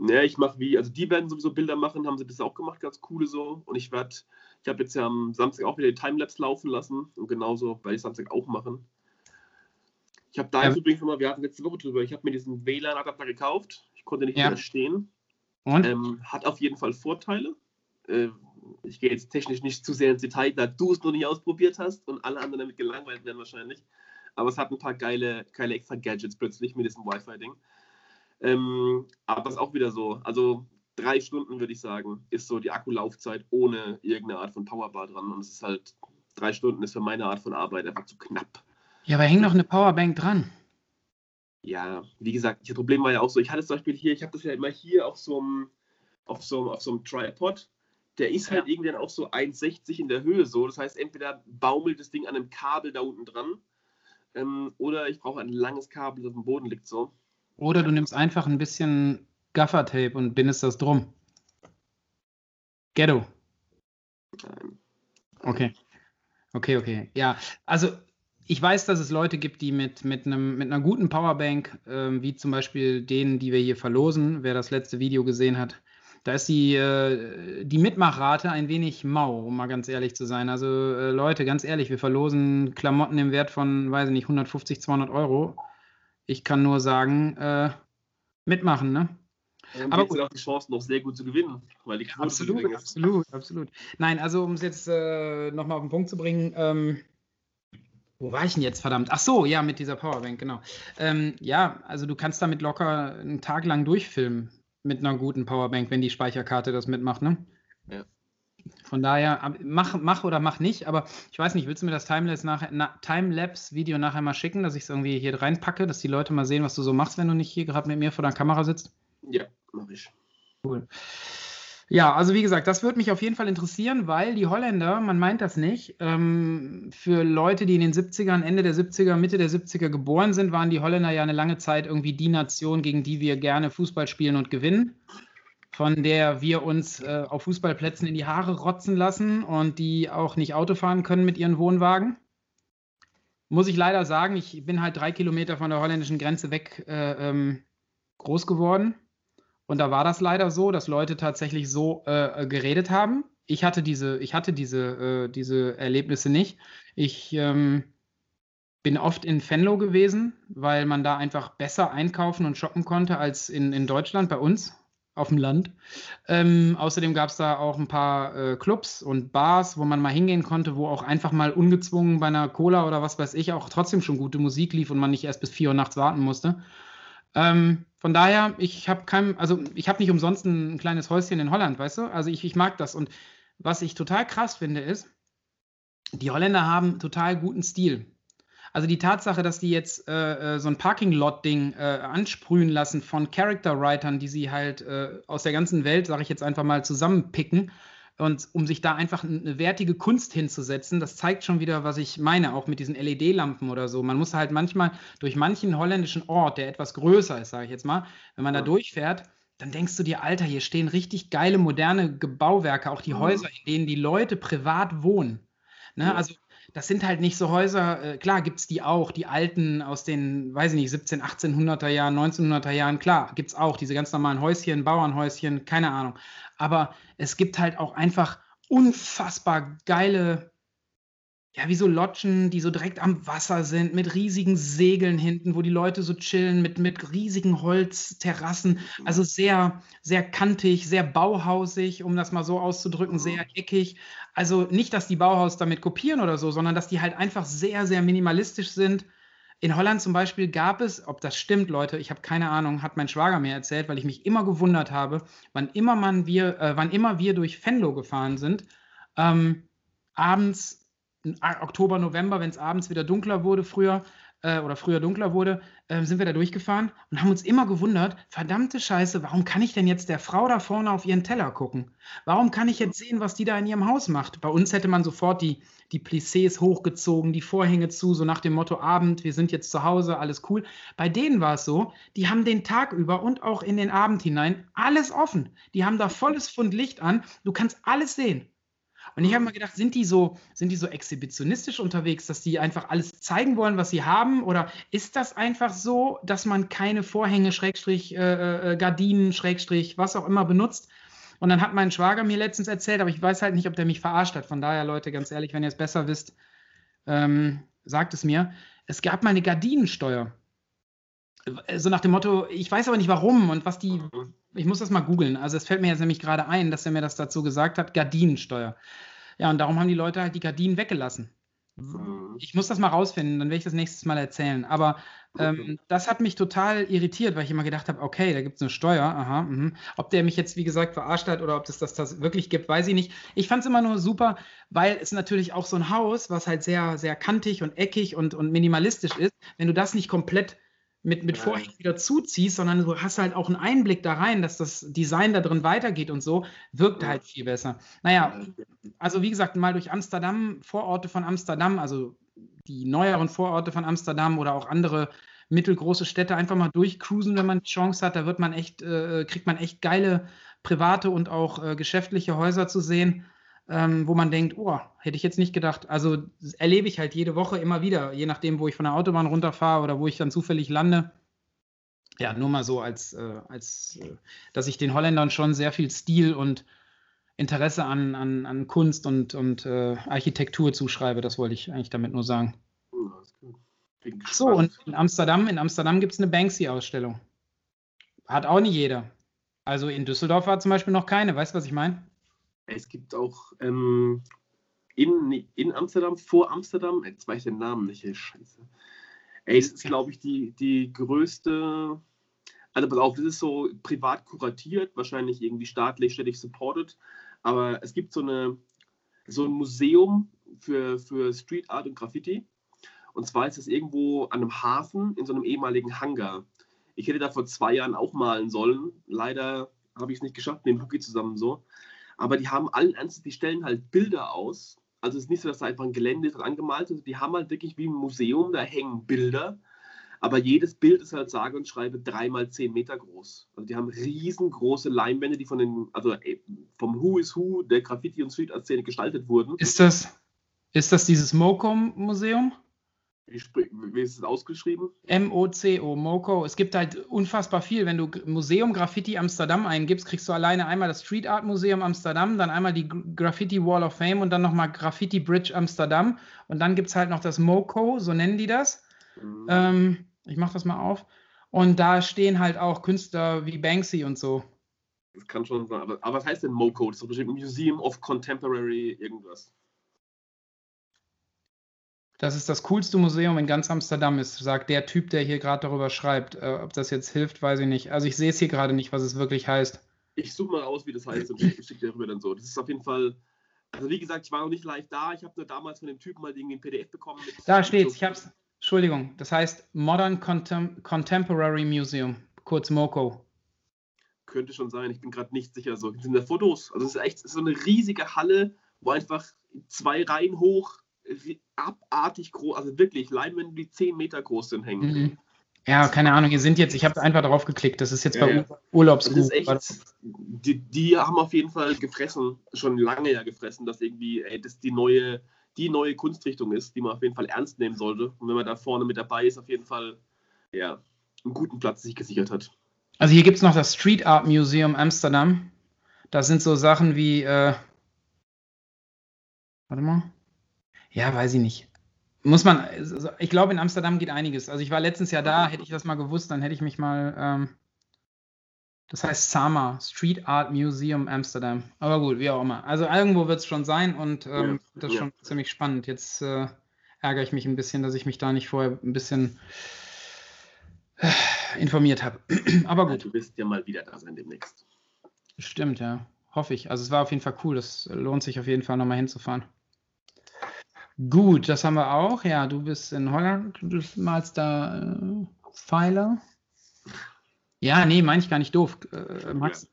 Speaker 2: ja, ich mache wie, also die werden sowieso Bilder machen, haben sie das auch gemacht, ganz coole so. Und ich werde, ich habe jetzt ja am Samstag auch wieder die Timelapse laufen lassen und genauso werde ich Samstag auch machen. Ich habe da
Speaker 3: Ja.
Speaker 2: jetzt übrigens schon mal, wir hatten letzte Woche drüber, ich habe mir diesen WLAN-Adapter gekauft. Ich konnte nicht
Speaker 3: Ja.
Speaker 2: widerstehen.
Speaker 3: Und?
Speaker 2: Ähm, hat auf jeden Fall Vorteile. Äh, ich gehe jetzt technisch nicht zu sehr ins Detail, da du es noch nicht ausprobiert hast und alle anderen damit gelangweilt werden wahrscheinlich. Aber es hat ein paar geile, geile extra Gadgets plötzlich mit diesem Wi-Fi-Ding. Ähm, aber es ist auch wieder so, also drei Stunden würde ich sagen, ist so die Akkulaufzeit ohne irgendeine Art von Powerbar dran. Und es ist halt, drei Stunden ist für meine Art von Arbeit einfach zu knapp.
Speaker 3: Ja, aber häng noch eine Powerbank dran.
Speaker 2: Ja, wie gesagt, das Problem war ja auch so, ich hatte zum Beispiel hier, ich habe das ja immer hier auf so einem, auf so einem, auf so einem Tripod. Der ist halt irgendwie dann auch so 1,60 in der Höhe so. Das heißt, entweder baumelt das Ding an einem Kabel da unten dran ähm, oder ich brauche ein langes Kabel, das auf dem Boden liegt so.
Speaker 3: Oder du nimmst einfach ein bisschen Gaffertape und bindest das drum. Ghetto.
Speaker 2: Nein.
Speaker 3: Okay. Okay, okay. Ja, also ich weiß, dass es Leute gibt, die mit, mit, einem, mit einer guten Powerbank, ähm, wie zum Beispiel denen, die wir hier verlosen, wer das letzte Video gesehen hat, da ist die, äh, die Mitmachrate ein wenig mau, um mal ganz ehrlich zu sein. Also äh, Leute, ganz ehrlich, wir verlosen Klamotten im Wert von, weiß ich nicht, 150, 200 Euro. Ich kann nur sagen, äh, mitmachen, ne?
Speaker 2: Und
Speaker 3: Aber
Speaker 2: sind auch die Chancen noch sehr gut zu gewinnen, weil die Quote
Speaker 3: Absolut, absolut, absolut. Nein, also um es jetzt äh, nochmal auf den Punkt zu bringen, ähm, wo war ich denn jetzt, verdammt? Ach so, ja, mit dieser Powerbank, genau. Ähm, ja, also du kannst damit locker einen Tag lang durchfilmen mit einer guten Powerbank, wenn die Speicherkarte das mitmacht, ne?
Speaker 2: Ja.
Speaker 3: Von daher, mach, mach oder mach nicht, aber ich weiß nicht, willst du mir das Timelapse nachher, na, Timelapse-Video nachher mal schicken, dass ich es irgendwie hier reinpacke, dass die Leute mal sehen, was du so machst, wenn du nicht hier gerade mit mir vor der Kamera sitzt?
Speaker 2: Ja, mache ich.
Speaker 3: Cool. Ja, also wie gesagt, das würde mich auf jeden Fall interessieren, weil die Holländer, man meint das nicht, ähm, für Leute, die in den 70ern, Ende der 70er, Mitte der 70er geboren sind, waren die Holländer ja eine lange Zeit irgendwie die Nation, gegen die wir gerne Fußball spielen und gewinnen, von der wir uns äh, auf Fußballplätzen in die Haare rotzen lassen und die auch nicht Auto fahren können mit ihren Wohnwagen. Muss ich leider sagen, ich bin halt drei Kilometer von der holländischen Grenze weg äh, ähm, groß geworden. Und da war das leider so, dass Leute tatsächlich so äh, geredet haben. Ich hatte diese, ich hatte diese, äh, diese Erlebnisse nicht. Ich ähm, bin oft in Venlo gewesen, weil man da einfach besser einkaufen und shoppen konnte als in, in Deutschland bei uns auf dem Land. Ähm, außerdem gab es da auch ein paar äh, Clubs und Bars, wo man mal hingehen konnte, wo auch einfach mal ungezwungen bei einer Cola oder was weiß ich auch trotzdem schon gute Musik lief und man nicht erst bis 4 Uhr nachts warten musste. Ähm, von daher, ich habe kein, also ich habe nicht umsonst ein, ein kleines Häuschen in Holland, weißt du? Also ich, ich mag das. Und was ich total krass finde, ist, die Holländer haben total guten Stil. Also die Tatsache, dass die jetzt äh, äh, so ein Parking-Lot-Ding äh, ansprühen lassen von Character-Writern, die sie halt äh, aus der ganzen Welt, sage ich jetzt einfach mal, zusammenpicken und um sich da einfach eine wertige Kunst hinzusetzen, das zeigt schon wieder, was ich meine, auch mit diesen LED-Lampen oder so. Man muss halt manchmal durch manchen holländischen Ort, der etwas größer ist, sage ich jetzt mal, wenn man da durchfährt, dann denkst du dir, Alter, hier stehen richtig geile moderne Bauwerke, auch die
Speaker 2: Mhm.
Speaker 3: Häuser, in denen die Leute privat wohnen. Ne? Also das sind halt nicht so Häuser, äh, klar gibt es die auch, die alten aus den, weiß ich nicht, 17, 1800er Jahren, 1900er Jahren, klar, gibt es auch, diese ganz normalen Häuschen, Bauernhäuschen, keine Ahnung. Aber es gibt halt auch einfach unfassbar geile, ja, wie so Lodgen, die so direkt am Wasser sind, mit riesigen Segeln hinten, wo die Leute so chillen, mit, mit riesigen Holzterrassen. Also sehr, sehr kantig, sehr bauhausig, um das mal so auszudrücken, sehr eckig. Also nicht, dass die Bauhaus damit kopieren oder so, sondern dass die halt einfach sehr, sehr minimalistisch sind. In Holland zum Beispiel gab es, ob das stimmt, Leute, ich habe keine Ahnung, hat mein Schwager mir erzählt, weil ich mich immer gewundert habe, wann immer man wir, äh, wann immer wir durch Venlo gefahren sind, ähm, abends, Oktober, November, wenn es abends wieder dunkler wurde, früher äh, oder früher dunkler wurde, äh, sind wir da durchgefahren und haben uns immer gewundert, verdammte Scheiße, warum kann ich denn jetzt der Frau da vorne auf ihren Teller gucken? Warum kann ich jetzt sehen, was die da in ihrem Haus macht? Bei uns hätte man sofort die, die Plissés hochgezogen, die Vorhänge zu, so nach dem Motto Abend, wir sind jetzt zu Hause, alles cool. Bei denen war es so, die haben den Tag über und auch in den Abend hinein alles offen. Die haben da volles Pfund Licht an, du kannst alles sehen. Und ich habe mir gedacht, sind die so, sind die so exhibitionistisch unterwegs, dass die einfach alles zeigen wollen, was sie haben? Oder ist das einfach so, dass man keine Vorhänge, Schrägstrich, äh, äh, Gardinen, Schrägstrich, was auch immer benutzt? Und dann hat mein Schwager mir letztens erzählt, aber ich weiß halt nicht, ob der mich verarscht hat. Von daher, Leute, ganz ehrlich, wenn ihr es besser wisst, ähm, sagt es mir. Es gab mal eine Gardinensteuer. Äh, So nach dem Motto, ich weiß aber nicht warum und was die,
Speaker 2: Mhm.
Speaker 3: Ich muss das mal googeln. Also es fällt mir jetzt nämlich gerade ein, dass er mir das dazu gesagt hat, Gardinensteuer. Ja, und darum haben die Leute halt die Gardinen weggelassen.
Speaker 2: Mhm.
Speaker 3: Ich muss das mal rausfinden, dann werde ich das nächstes Mal erzählen. Aber ähm, das hat mich total irritiert, weil ich immer gedacht habe, okay, da gibt es eine Steuer, aha, mhm. Ob der mich jetzt, wie gesagt, verarscht hat oder ob es das, das wirklich gibt, weiß ich nicht. Ich fand es immer nur super, weil es natürlich auch so ein Haus, was halt sehr, sehr kantig und eckig und, und minimalistisch ist, wenn du das nicht komplett mit, mit
Speaker 2: Ja.
Speaker 3: Vorhängen wieder zuziehst, sondern du hast halt auch einen Einblick da rein, dass das Design da drin weitergeht und so, wirkt halt viel besser. Naja, also wie gesagt, mal durch Amsterdam, Vororte von Amsterdam, also die neueren Vororte von Amsterdam oder auch andere mittelgroße Städte einfach mal durchcruisen, wenn man die Chance hat. Da wird man echt, äh, kriegt man echt geile private und auch äh, geschäftliche Häuser zu sehen, ähm, wo man denkt, oh, hätte ich jetzt nicht gedacht. Also erlebe ich halt jede Woche immer wieder, je nachdem, wo ich von der Autobahn runterfahre oder wo ich dann zufällig lande. Ja, nur mal so, als, äh, als äh, dass ich den Holländern schon sehr viel Stil und Interesse an, an, an Kunst und, und äh, Architektur zuschreibe. Das wollte ich eigentlich damit nur sagen. Ach So, und in Amsterdam, in Amsterdam gibt es eine Banksy-Ausstellung. Hat auch nicht jeder. Also in Düsseldorf war zum Beispiel noch keine. Weißt du, was ich meine?
Speaker 2: Es gibt auch ähm, in, in Amsterdam, vor Amsterdam, jetzt weiß ich den Namen nicht, ey, scheiße. Ey, das ist, glaube ich, die, die größte, also pass auf, das ist so privat kuratiert, wahrscheinlich irgendwie staatlich, städtisch supported, aber es gibt so, eine, so ein Museum für, für Street Art und Graffiti und zwar ist es irgendwo an einem Hafen in so einem ehemaligen Hangar. Ich hätte da vor zwei Jahren auch malen sollen, leider habe ich es nicht geschafft, mit dem Luki zusammen so. Aber die haben allen Ernstes, die stellen halt Bilder aus. Also es ist nicht so, dass da einfach ein Gelände dran gemalt ist. Die haben halt wirklich wie ein Museum, da hängen Bilder. Aber jedes Bild ist halt sage und schreibe dreimal zehn Meter groß. Also die haben riesengroße Leinwände, die von den, also ey, vom Who is Who der Graffiti- und Street-Art-Szene gestaltet wurden.
Speaker 3: Ist das, ist das dieses Moco-Museum?
Speaker 2: Wie, wie ist es ausgeschrieben?
Speaker 3: M-O-C-O, Moco. Es gibt halt unfassbar viel. Wenn du Museum Graffiti Amsterdam eingibst, kriegst du alleine einmal das Street Art Museum Amsterdam, dann einmal die Graffiti Wall of Fame und dann nochmal Graffiti Bridge Amsterdam. Und dann gibt es halt noch das Moco, so nennen die das.
Speaker 2: Mhm.
Speaker 3: Ähm, ich mach das mal auf. Und da stehen halt auch Künstler wie Banksy und so.
Speaker 2: Das kann schon sein. Aber, aber was heißt denn MoCo? Das ist doch bestimmt Museum of Contemporary irgendwas.
Speaker 3: Das ist das coolste Museum in ganz Amsterdam ist, sagt der Typ, der hier gerade darüber schreibt. Äh, ob das jetzt hilft, weiß ich nicht. Also ich sehe es hier gerade nicht, was es wirklich heißt.
Speaker 2: Ich suche mal aus, wie das heißt und schicke schick dir darüber dann so. Das ist auf jeden Fall. Also wie gesagt, ich war noch nicht live da. Ich habe nur damals von dem Typen mal irgendwie ein PDF bekommen.
Speaker 3: Da steht's, ich hab's. Entschuldigung, das heißt Modern Contem Contemporary Museum, kurz MoCo.
Speaker 2: Könnte schon sein. Ich bin gerade nicht sicher. So sind da Fotos. Also es ist echt so eine riesige Halle, wo einfach zwei Reihen hoch abartig groß, also wirklich Leinwände, die 10 Meter groß sind, hängen.
Speaker 3: Mhm. Ja, keine Ahnung, hier sind jetzt, ich habe einfach drauf geklickt, das ist jetzt
Speaker 2: Ja,
Speaker 3: bei
Speaker 2: ja. Echt, die, die haben auf jeden Fall gefressen, schon lange ja gefressen, dass irgendwie ey, das die neue, die neue Kunstrichtung ist, die man auf jeden Fall ernst nehmen sollte. Und wenn man da vorne mit dabei ist, auf jeden Fall ja, einen guten Platz sich gesichert hat.
Speaker 3: Also hier gibt es noch das Street Art Museum Amsterdam. Da sind so Sachen wie, äh, warte mal. Ja, weiß ich nicht. Muss man, also ich glaube, in Amsterdam geht einiges. Also ich war letztens Jahr da, hätte ich das mal gewusst, dann hätte ich mich mal, ähm, das heißt SAMA, Street Art Museum Amsterdam. Aber gut, wie auch immer. Also irgendwo wird es schon sein und ähm,
Speaker 2: Ja,
Speaker 3: das ist
Speaker 2: ja.
Speaker 3: schon ziemlich spannend. Jetzt äh, ärgere ich mich ein bisschen, dass ich mich da nicht vorher ein bisschen äh, informiert habe. Aber gut.
Speaker 2: Du wirst ja mal wieder da sein demnächst.
Speaker 3: Stimmt, ja. Hoffe ich. Also es war auf jeden Fall cool. Das lohnt sich auf jeden Fall nochmal hinzufahren. Gut, das haben wir auch. Ja, du bist in Holland. Du malst da äh, Pfeiler. Ja, nee, meine ich gar nicht doof. Äh, Max,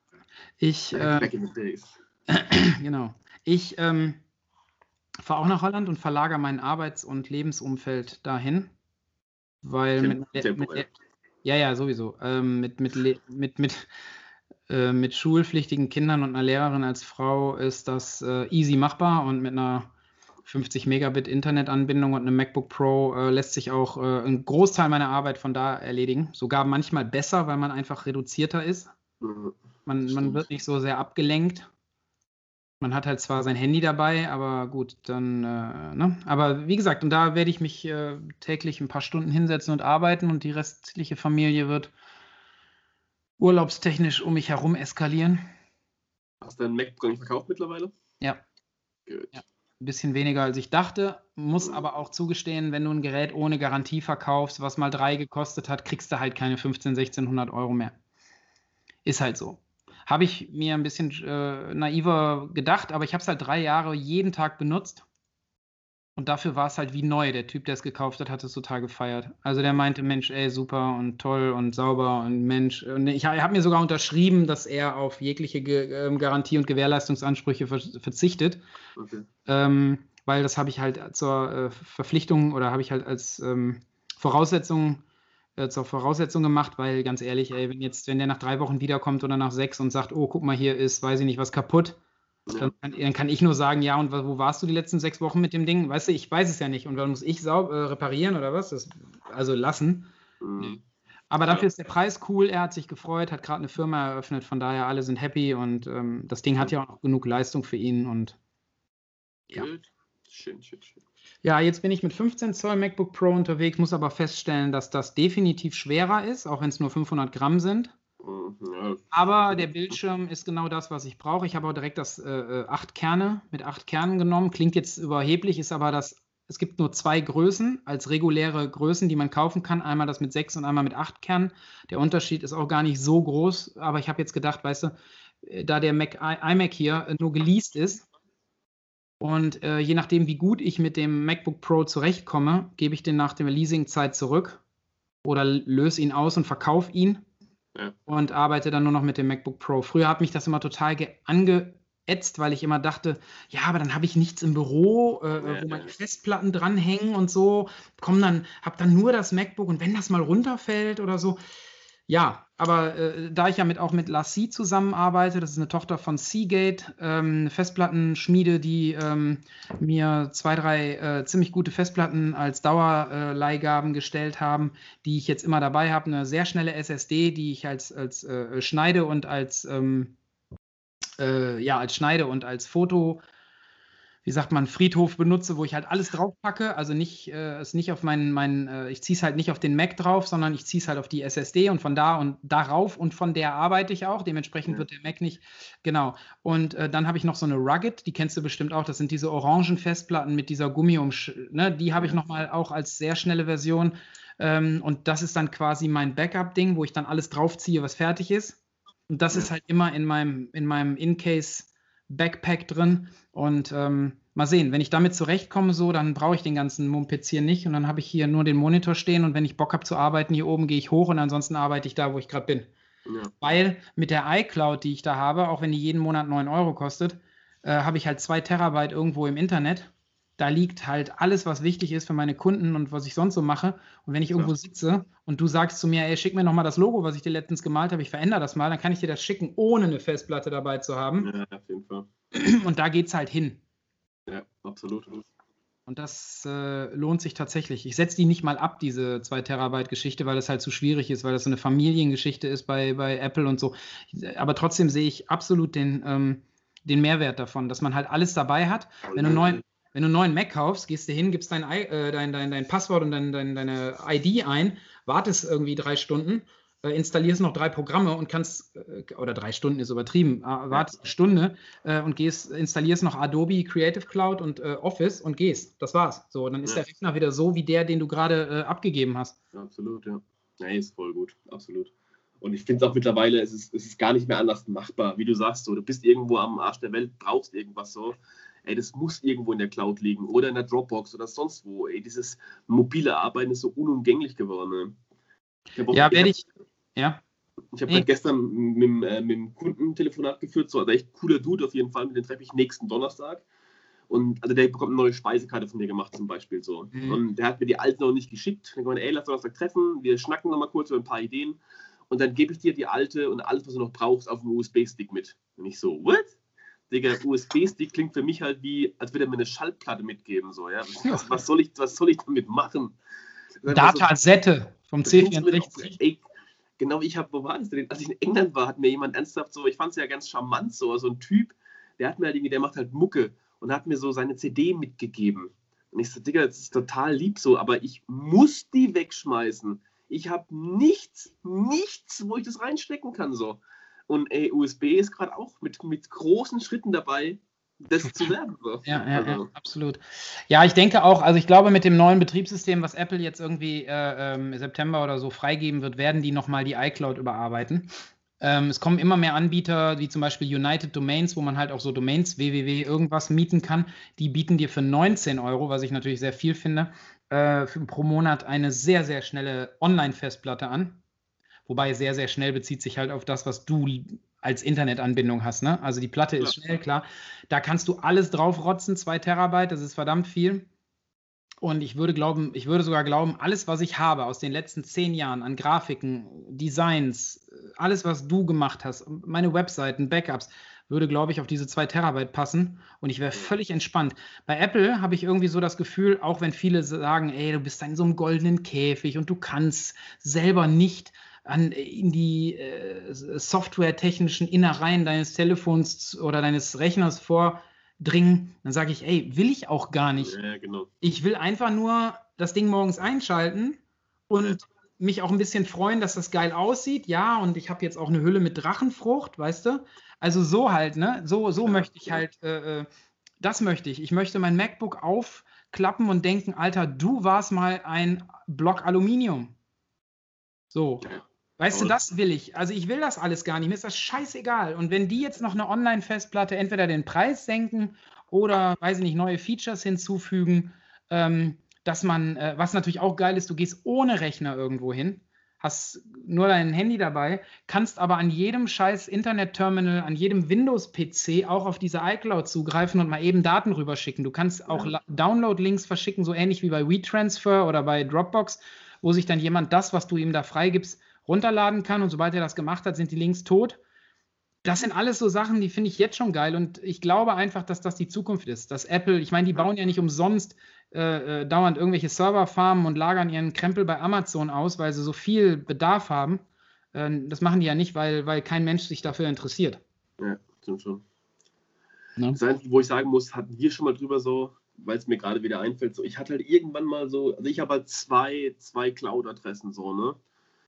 Speaker 3: ich, äh, genau. Ich ähm, fahre auch nach Holland und verlagere mein Arbeits- und Lebensumfeld dahin. Weil mit, mit,
Speaker 2: temporär.
Speaker 3: ja, ja, sowieso. Ähm, mit, mit, mit, mit, äh, mit schulpflichtigen Kindern und einer Lehrerin als Frau ist das äh, easy machbar und mit einer 50 Megabit Internetanbindung und einem MacBook Pro äh, lässt sich auch äh, ein Großteil meiner Arbeit von da erledigen. Sogar manchmal besser, weil man einfach reduzierter ist.
Speaker 2: Mhm.
Speaker 3: Man, man wird nicht so sehr abgelenkt. Man hat halt zwar sein Handy dabei, aber gut, dann, äh, ne? Aber wie gesagt, und da werde ich mich äh, täglich ein paar Stunden hinsetzen und arbeiten und die restliche Familie wird urlaubstechnisch um mich herum eskalieren.
Speaker 2: Hast du dein MacBook nicht verkauft mittlerweile?
Speaker 3: Ja.
Speaker 2: Gut.
Speaker 3: Ja. Ein bisschen weniger als ich dachte, muss aber auch zugestehen, wenn du ein Gerät ohne Garantie verkaufst, was mal drei gekostet hat, kriegst du halt keine 15, 1600 Euro mehr. Ist halt so. Habe ich mir ein bisschen äh, naiver gedacht, aber ich habe es halt drei Jahre jeden Tag benutzt. Und dafür war es halt wie neu. Der Typ, der es gekauft hat, hat es total gefeiert. Also der meinte, Mensch, ey, super und toll und sauber und Mensch. Und ich habe mir sogar unterschrieben, dass er auf jegliche Ge ähm, Garantie- und Gewährleistungsansprüche ver verzichtet.
Speaker 2: Okay.
Speaker 3: Ähm, weil das habe ich halt zur äh, Verpflichtung oder habe ich halt als ähm, Voraussetzung äh, zur Voraussetzung gemacht, weil ganz ehrlich, ey, wenn jetzt, wenn der nach drei Wochen wiederkommt oder nach sechs und sagt, oh, guck mal, hier ist, weiß ich nicht, was kaputt. Dann, kann, dann kann ich nur sagen, ja, und wo warst du die letzten sechs Wochen mit dem Ding? Weißt du, ich weiß es ja nicht. Und dann muss ich saub, äh, reparieren oder was? Das, also lassen.
Speaker 2: Mhm.
Speaker 3: Aber
Speaker 2: Ja.
Speaker 3: dafür ist der Preis cool. Er hat sich gefreut, hat gerade eine Firma eröffnet. Von daher, alle sind happy und ähm, das Ding hat ja auch noch genug Leistung für ihn. Und Ja.
Speaker 2: Schön, schön, schön.
Speaker 3: Ja, jetzt bin ich mit 15 Zoll MacBook Pro unterwegs, muss aber feststellen, dass das definitiv schwerer ist, auch wenn es nur 500 Gramm sind. Aber der Bildschirm ist genau das, was ich brauche. Ich habe auch direkt das äh, äh, 8 Kerne mit 8 Kernen genommen. Klingt jetzt überheblich, ist aber das. Es gibt nur zwei Größen als reguläre Größen, die man kaufen kann. Einmal das mit 6 und einmal mit 8 Kernen. Der Unterschied ist auch gar nicht so groß, aber ich habe jetzt gedacht, weißt du, äh, da der Mac, iMac hier äh, nur geleast ist, und äh, je nachdem, wie gut ich mit dem MacBook Pro zurechtkomme, gebe ich den nach der Leasingzeit zurück oder löse ihn aus und verkaufe ihn
Speaker 2: Ja.
Speaker 3: und arbeite dann nur noch mit dem MacBook Pro. Früher hat mich das immer total ge- angeätzt, weil ich immer dachte, ja, aber dann habe ich nichts im Büro, äh,
Speaker 2: Ja,
Speaker 3: wo meine. Festplatten dranhängen und so. Komm dann, hab dann nur das MacBook und wenn das mal runterfällt oder so. Ja, aber äh, da ich ja mit, auch mit Lassie zusammenarbeite, das ist eine Tochter von Seagate, ähm, eine Festplattenschmiede, die ähm, mir zwei, drei äh, ziemlich gute Festplatten als Dauerleihgaben gestellt haben, die ich jetzt immer dabei habe. Eine sehr schnelle SSD, die ich als, als äh, Schneide und als, ähm, äh, ja, als Schneide und als Foto wie sagt man, Friedhof benutze, wo ich halt alles drauf packe. Also nicht, äh, es nicht auf meinen, meinen äh, ich ziehe es halt nicht auf den Mac drauf, sondern ich ziehe es halt auf die SSD und von da und darauf und von der arbeite ich auch. Dementsprechend
Speaker 2: Ja.
Speaker 3: wird der Mac nicht, genau. Und äh, dann habe ich noch so eine Rugged, die kennst du bestimmt auch. Das sind diese orangen Festplatten mit dieser Gummiumsch, ne? Die habe ich nochmal auch als sehr schnelle Version. Ähm, und das ist dann quasi mein Backup-Ding, wo ich dann alles draufziehe, was fertig ist. Und das ist halt immer in meinem, in meinem In-Case Backpack drin. Und ähm, mal sehen, wenn ich damit zurechtkomme, so, dann brauche ich den ganzen Mumpitz hier nicht. Und dann habe ich hier nur den Monitor stehen. Und wenn ich Bock habe zu arbeiten, hier oben gehe ich hoch und ansonsten arbeite ich da, wo ich gerade bin.
Speaker 2: Ja.
Speaker 3: Weil mit der iCloud, die ich da habe, auch wenn die jeden Monat 9 Euro kostet, äh, habe ich halt 2 Terabyte irgendwo im Internet. Da liegt halt alles, was wichtig ist für meine Kunden und was ich sonst so mache. Und wenn ich irgendwo sitze und du sagst zu mir, ey, schick mir nochmal das Logo, was ich dir letztens gemalt habe, ich verändere das mal, dann kann ich dir das schicken, ohne eine Festplatte dabei zu haben.
Speaker 2: Ja, auf jeden Fall.
Speaker 3: Und da geht es halt hin.
Speaker 2: Ja, absolut.
Speaker 3: Und das äh, lohnt sich tatsächlich. Ich setze die nicht mal ab, diese 2 Terabyte Geschichte, weil das halt zu schwierig ist, weil das so eine Familiengeschichte ist bei, bei Apple und so. Aber trotzdem sehe ich absolut den, ähm, den Mehrwert davon, dass man halt alles dabei hat. Wenn du, einen neuen, wenn du einen neuen Mac kaufst, gehst du hin, gibst dein, äh, dein, dein, dein Passwort und dein, dein, deine ID ein, wartest irgendwie drei Stunden, äh, installierst noch drei Programme und kannst, äh, oder drei Stunden ist übertrieben, äh, wartest eine Stunde äh, und gehst, installierst noch Adobe Creative Cloud und äh, Office und gehst. Das war's. So, dann ist
Speaker 2: Ja.
Speaker 3: der Rechner wieder so wie der, den du gerade abgegeben hast.
Speaker 2: Absolut, ja. Nee, ist voll gut, absolut. Und ich finde es auch mittlerweile, es ist, es ist gar nicht mehr anders machbar. Wie du sagst, so, du bist irgendwo am Arsch der Welt, brauchst irgendwas so. Ey, das muss irgendwo in der Cloud liegen oder in der Dropbox oder sonst wo. Ey, dieses mobile Arbeiten ist so unumgänglich geworden. Ne?
Speaker 3: Ja, werde ich. Ja,
Speaker 2: Ich habe
Speaker 3: Nee.
Speaker 2: halt gestern mit, dem, äh, mit dem Kunden Telefonat geführt, so also echt cooler Dude auf jeden Fall, mit dem treffe ich nächsten Donnerstag. Und also der bekommt eine neue Speisekarte von mir gemacht zum Beispiel so.
Speaker 3: Mhm.
Speaker 2: Und der hat mir die alte noch nicht geschickt. Dann kann man, ey, lass Donnerstag treffen, wir schnacken nochmal kurz über ein paar Ideen. Und dann gebe ich dir die alte und alles, was du noch brauchst, auf dem USB-Stick mit. Und ich so, what? Digga, USB-Stick klingt für mich halt wie, als würde er mir eine Schallplatte mitgeben. So, ja? was, was, soll ich, was soll ich damit machen? So-
Speaker 3: Datasette vom
Speaker 2: das findest du mir
Speaker 3: C64.
Speaker 2: auch- Ey, genau, ich habe, wo war das denn? Als ich in England war, hat mir jemand ernsthaft so, ich fand es ja ganz charmant, so, so ein Typ, der hat mir halt irgendwie, der macht halt Mucke und hat mir so seine CD mitgegeben. Und ich so, Digga, das ist total lieb so, aber ich muss die wegschmeißen. Ich habe nichts, nichts, wo ich das reinstecken kann, so. Und ey, USB ist gerade auch mit, mit großen Schritten dabei, das zu werden. So.
Speaker 3: Ja, ja, ja,
Speaker 2: Also,
Speaker 3: absolut. Ja, ich denke auch, also ich glaube, mit dem neuen Betriebssystem, was Apple jetzt irgendwie äh, ähm, September oder so freigeben wird, werden die nochmal die iCloud überarbeiten. Ähm, es kommen immer mehr Anbieter, wie zum Beispiel United Domains, wo man halt auch so Domains www irgendwas mieten kann. Die bieten dir für 19 Euro, was ich natürlich sehr viel finde, äh, pro Monat eine sehr, sehr schnelle Online-Festplatte an. Wobei sehr, sehr schnell bezieht sich halt auf das, was du als Internetanbindung hast. Ne? Also die Platte ist
Speaker 2: Ja.
Speaker 3: schnell, klar. Da kannst du alles draufrotzen, 2 Terabyte, das ist verdammt viel. Und ich würde glauben, ich würde sogar glauben, alles, was ich habe aus den letzten zehn Jahren an Grafiken, Designs, alles, was du gemacht hast, meine Webseiten, Backups, würde, glaube ich, auf diese 2 Terabyte passen und ich wäre völlig entspannt. Bei Apple habe ich irgendwie so das Gefühl, auch wenn viele sagen, ey, du bist da in so einem goldenen Käfig und du kannst selber nicht an, in die äh, softwaretechnischen Innereien deines Telefons oder deines Rechners vordringen, dann sage ich, ey, will ich auch gar nicht.
Speaker 2: ja, genau.
Speaker 3: Ich will einfach nur das Ding morgens einschalten und mich auch ein bisschen freuen, dass das geil aussieht. Ja, und ich habe jetzt auch eine Hülle mit Drachenfrucht, weißt du? Also so halt, ne? So, so
Speaker 2: Ja,
Speaker 3: möchte ich
Speaker 2: ja.
Speaker 3: halt, äh, äh, das möchte ich. Ich möchte mein MacBook aufklappen und denken, Alter, du warst mal ein Block Aluminium. So.
Speaker 2: Ja.
Speaker 3: Weißt du, das will ich. Also ich will das alles gar nicht. Mir ist das scheißegal. Und wenn die jetzt noch eine Online-Festplatte entweder den Preis senken oder, weiß ich nicht, neue Features hinzufügen, ähm, dass man, äh, was natürlich auch geil ist, du gehst ohne Rechner irgendwo hin, hast nur dein Handy dabei, kannst aber an jedem scheiß Internet-Terminal, an jedem Windows-PC auch auf diese iCloud zugreifen und mal eben Daten rüberschicken. Du kannst auch
Speaker 2: Ja.
Speaker 3: Download-Links verschicken, so ähnlich wie bei WeTransfer oder bei Dropbox, wo sich dann jemand das, was du ihm da freigibst, runterladen kann und sobald er das gemacht hat, sind die Links tot. Das sind alles so Sachen, die finde ich jetzt schon geil und ich glaube einfach, dass das die Zukunft ist. Dass Apple, ich meine, die bauen ja nicht umsonst äh, äh, dauernd irgendwelche Serverfarmen und lagern ihren Krempel bei Amazon aus, weil sie so viel Bedarf haben. Äh, das machen die ja nicht, weil, weil kein Mensch sich dafür interessiert.
Speaker 2: Ja, stimmt schon.
Speaker 3: Ne?
Speaker 2: Das Einzige, wo ich sagen muss, hatten wir schon mal drüber so, weil es mir gerade wieder einfällt, so, ich hatte halt irgendwann mal so, also ich habe halt zwei, zwei Cloud-Adressen so, ne?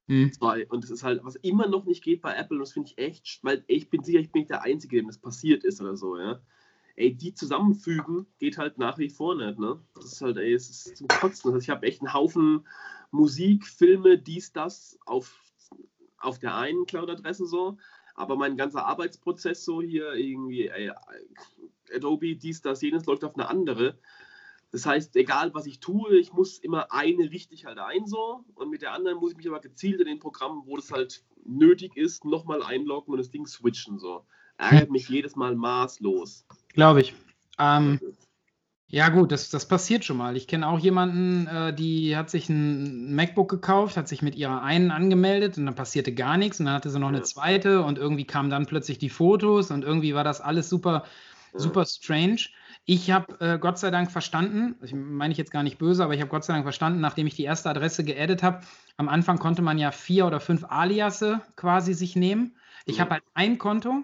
Speaker 3: Hm.
Speaker 2: Zwei. Und das ist halt, was immer noch nicht geht bei Apple, und das finde ich echt, weil ich bin sicher, ich bin nicht der Einzige, dem das passiert ist oder so, ja. Ey, die zusammenfügen geht halt nach wie vor nicht, ne? Das ist halt, ey, es ist zum Kotzen. Also ich habe echt einen Haufen Musik, Filme, dies, das auf, auf der einen Cloud-Adresse so, aber mein ganzer Arbeitsprozess so hier irgendwie, ey, Adobe, dies, das, jenes läuft auf eine andere. Das heißt, egal was ich tue, ich muss immer eine richtig halt ein so und mit der anderen muss ich mich aber gezielt in den Programmen, wo das halt nötig ist, nochmal einloggen und das Ding switchen so. Ärgert mich jedes Mal maßlos.
Speaker 3: Glaube ich. Ähm, Ja, gut, das, das passiert schon mal. Ich kenne auch jemanden, äh, die hat sich ein MacBook gekauft, hat sich mit ihrer einen angemeldet und dann passierte gar nichts und dann hatte sie noch eine
Speaker 2: Ja.
Speaker 3: zweite und irgendwie kamen dann plötzlich die Fotos und irgendwie war das alles super. Super strange. Ich habe äh, Gott sei Dank verstanden, ich meine ich jetzt gar nicht böse, aber ich habe Gott sei Dank verstanden, nachdem ich die erste Adresse geaddet habe, am Anfang konnte man ja vier oder fünf Aliasse quasi sich nehmen. Ich
Speaker 2: Ja.
Speaker 3: habe halt ein Konto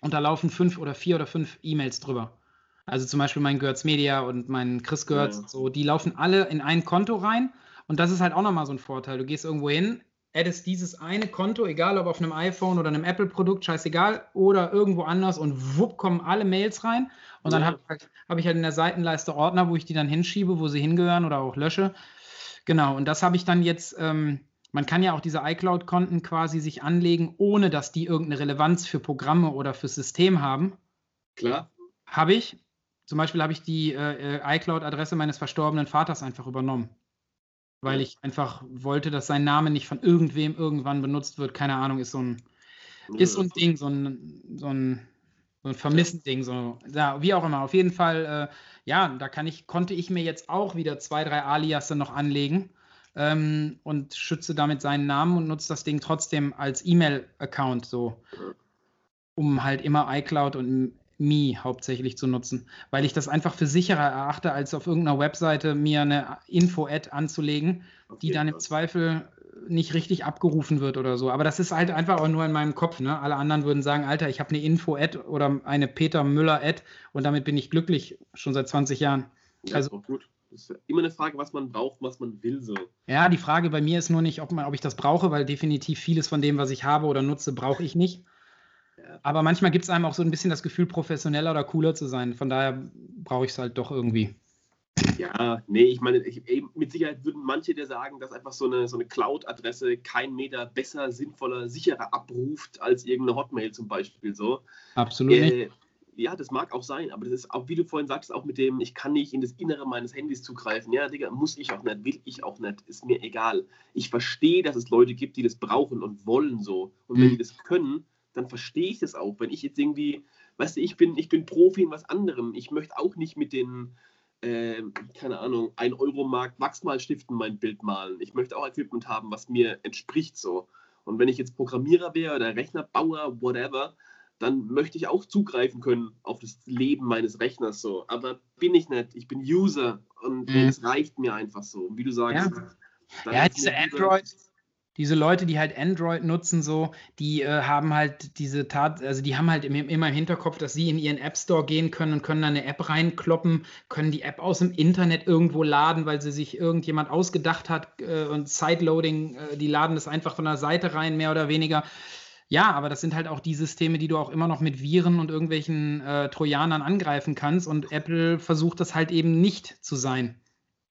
Speaker 3: und da laufen fünf oder vier oder fünf E-Mails drüber. Also zum Beispiel mein Götz Media und mein Chris Götz, und so, die laufen alle in ein Konto rein. Und das ist halt auch nochmal so ein Vorteil. Du gehst irgendwo hin, addest dieses eine Konto, egal ob auf einem iPhone oder einem Apple-Produkt, scheißegal, oder irgendwo anders und wupp kommen alle Mails rein. Und dann
Speaker 2: Ja.
Speaker 3: habe ich, halt, hab ich halt in der Seitenleiste Ordner, wo ich die dann hinschiebe, wo sie hingehören oder auch lösche. Genau, und das habe ich dann jetzt, ähm, man kann ja auch diese iCloud-Konten quasi sich anlegen, ohne dass die irgendeine Relevanz für Programme oder fürs System haben.
Speaker 2: Klar.
Speaker 3: Habe ich. Zum Beispiel habe ich die äh, äh, iCloud-Adresse meines verstorbenen Vaters einfach übernommen. Weil ich einfach wollte, dass sein Name nicht von irgendwem irgendwann benutzt wird. Keine Ahnung, ist so ein, ist so ein Ding, so ein, so ein, so ein Vermissen-Ding. So. Ja, wie auch immer. Auf jeden Fall, äh, ja, da kann ich, konnte ich mir jetzt auch wieder zwei, drei Aliasse noch anlegen ähm, und schütze damit seinen Namen und nutze das Ding trotzdem als E-Mail-Account so um halt immer iCloud und Me hauptsächlich zu nutzen, weil ich das einfach für sicherer erachte, als auf irgendeiner Webseite mir eine Info-Ad anzulegen,
Speaker 2: Auf
Speaker 3: die dann im. Zweifel nicht richtig abgerufen wird oder so. Aber das ist halt einfach auch nur in meinem Kopf. Ne? Alle anderen würden sagen, Alter, ich habe eine Info-Ad oder eine Peter Müller-Ad und damit bin ich glücklich schon seit 20 Jahren.
Speaker 2: Ja,
Speaker 3: also-
Speaker 2: gut. Das ist immer eine Frage, was man braucht, was man will. So.
Speaker 3: Ja, die Frage bei mir ist nur nicht, ob, man, ob ich das brauche, weil definitiv vieles von dem, was ich habe oder nutze, brauche ich nicht. Aber manchmal gibt es einem auch so ein bisschen das Gefühl, professioneller oder cooler zu sein. Von daher brauche ich es halt doch irgendwie.
Speaker 2: Ja, nee, ich meine, ich, mit Sicherheit würden manche dir sagen, dass einfach so eine, so eine Cloud-Adresse kein Meter besser, sinnvoller, sicherer abruft als irgendeine Hotmail zum Beispiel. So.
Speaker 3: Absolut nicht.
Speaker 2: Äh, ja, das mag auch sein, aber das ist auch, wie du vorhin sagst, auch mit dem, ich kann nicht in das Innere meines Handys zugreifen. Ja, Digga, muss ich auch nicht, will ich auch nicht, ist mir egal. Ich verstehe, dass es Leute gibt, die das brauchen und wollen so. Und wenn
Speaker 3: Mhm.
Speaker 2: die das können, dann verstehe ich das auch. Wenn ich jetzt irgendwie, weißt du, ich bin, ich bin Profi in was anderem. Ich möchte auch nicht mit den, äh, keine Ahnung, 1-Euro-Markt Wachsmalstiften mein Bild malen. Ich möchte auch Equipment haben, was mir entspricht so. Und wenn ich jetzt Programmierer wäre oder Rechnerbauer, whatever, dann möchte ich auch zugreifen können auf das Leben meines Rechners so. Aber bin ich nicht. Ich bin User und
Speaker 3: Mhm.
Speaker 2: es reicht mir einfach so. Und wie du sagst,
Speaker 3: Ja. Ja, diese Android, diese Leute, die halt Android nutzen, so, die äh, haben halt diese Tat, also die haben halt im, immer im Hinterkopf, dass sie in ihren App Store gehen können und können da eine App reinkloppen, können die App aus dem Internet irgendwo laden, weil sie sich irgendjemand ausgedacht hat äh, und Sideloading, äh, die laden das einfach von der Seite rein, mehr oder weniger. Ja, aber das sind halt auch die Systeme, die du auch immer noch mit Viren und irgendwelchen äh, Trojanern angreifen kannst und Apple versucht das halt eben nicht zu sein.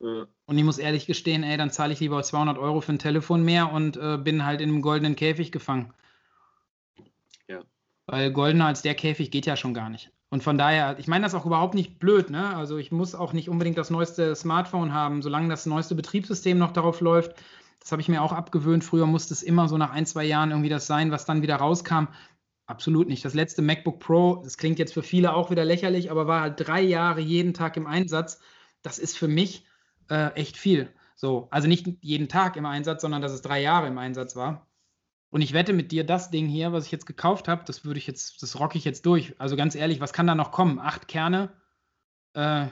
Speaker 2: Äh,
Speaker 3: Und ich muss ehrlich gestehen, ey, dann zahle ich lieber 200 Euro für ein Telefon mehr und äh, bin halt in einem goldenen Käfig gefangen.
Speaker 2: Ja.
Speaker 3: Weil goldener als der Käfig geht ja schon gar nicht. Und von daher, ich meine das auch überhaupt nicht blöd, ne? Also ich muss auch nicht unbedingt das neueste Smartphone haben, solange das neueste Betriebssystem noch darauf läuft. Das habe ich mir auch abgewöhnt. Früher musste es immer so nach ein, zwei Jahren irgendwie das sein, was dann wieder rauskam. Absolut nicht. Das letzte MacBook Pro, das klingt jetzt für viele auch wieder lächerlich, aber war halt drei Jahre jeden Tag im Einsatz. Das ist für mich äh, echt viel. So, also nicht jeden Tag im Einsatz, sondern dass es drei Jahre im Einsatz war. Und ich wette mit dir, das Ding hier, was ich jetzt gekauft habe, das würde ich jetzt, das rocke ich jetzt durch. Also ganz ehrlich, was kann da noch kommen? Acht Kerne, äh,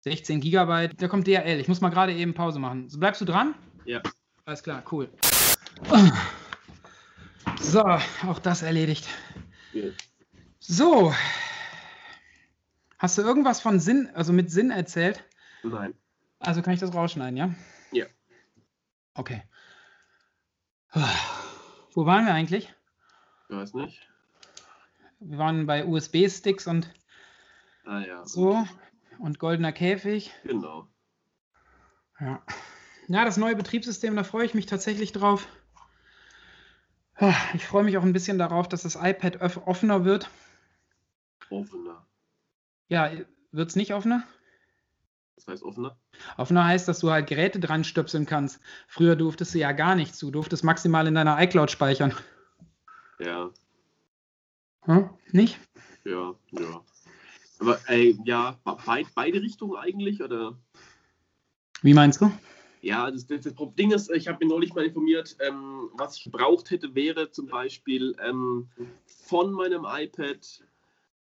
Speaker 3: 16 Gigabyte. Da kommt DHL. Ich muss mal gerade eben Pause machen. So, bleibst du dran?
Speaker 2: Ja.
Speaker 3: Alles klar, cool. So, auch das erledigt.
Speaker 2: ja.
Speaker 3: So. Hast du irgendwas von Sinn, also mit Sinn erzählt?
Speaker 2: Nein.
Speaker 3: Also kann ich das rausschneiden, ja?
Speaker 2: Ja.
Speaker 3: Okay. Wo waren wir eigentlich?
Speaker 2: Ich weiß nicht.
Speaker 3: Wir waren bei USB-Sticks und
Speaker 2: Ah ja.
Speaker 3: so und goldener Käfig.
Speaker 2: Genau.
Speaker 3: Ja. Ja, das neue Betriebssystem, da freue ich mich tatsächlich drauf. Ich freue mich auch ein bisschen darauf, dass das iPad offener wird.
Speaker 2: Offener.
Speaker 3: Ja, wird es nicht offener?
Speaker 2: Das heißt offener?
Speaker 3: Offener heißt, dass du halt Geräte dran stöpseln kannst. Früher durftest du ja gar nichts. Du durftest maximal in deiner iCloud speichern.
Speaker 2: Ja.
Speaker 3: Hm? Nicht?
Speaker 2: Ja. Ja. Aber ey, ja, beid, beide Richtungen eigentlich, oder?
Speaker 3: Wie meinst du?
Speaker 2: Ja, das, das, das Ding ist, ich habe mir neulich mal informiert, ähm, was ich gebraucht hätte, wäre zum Beispiel ähm, von meinem iPad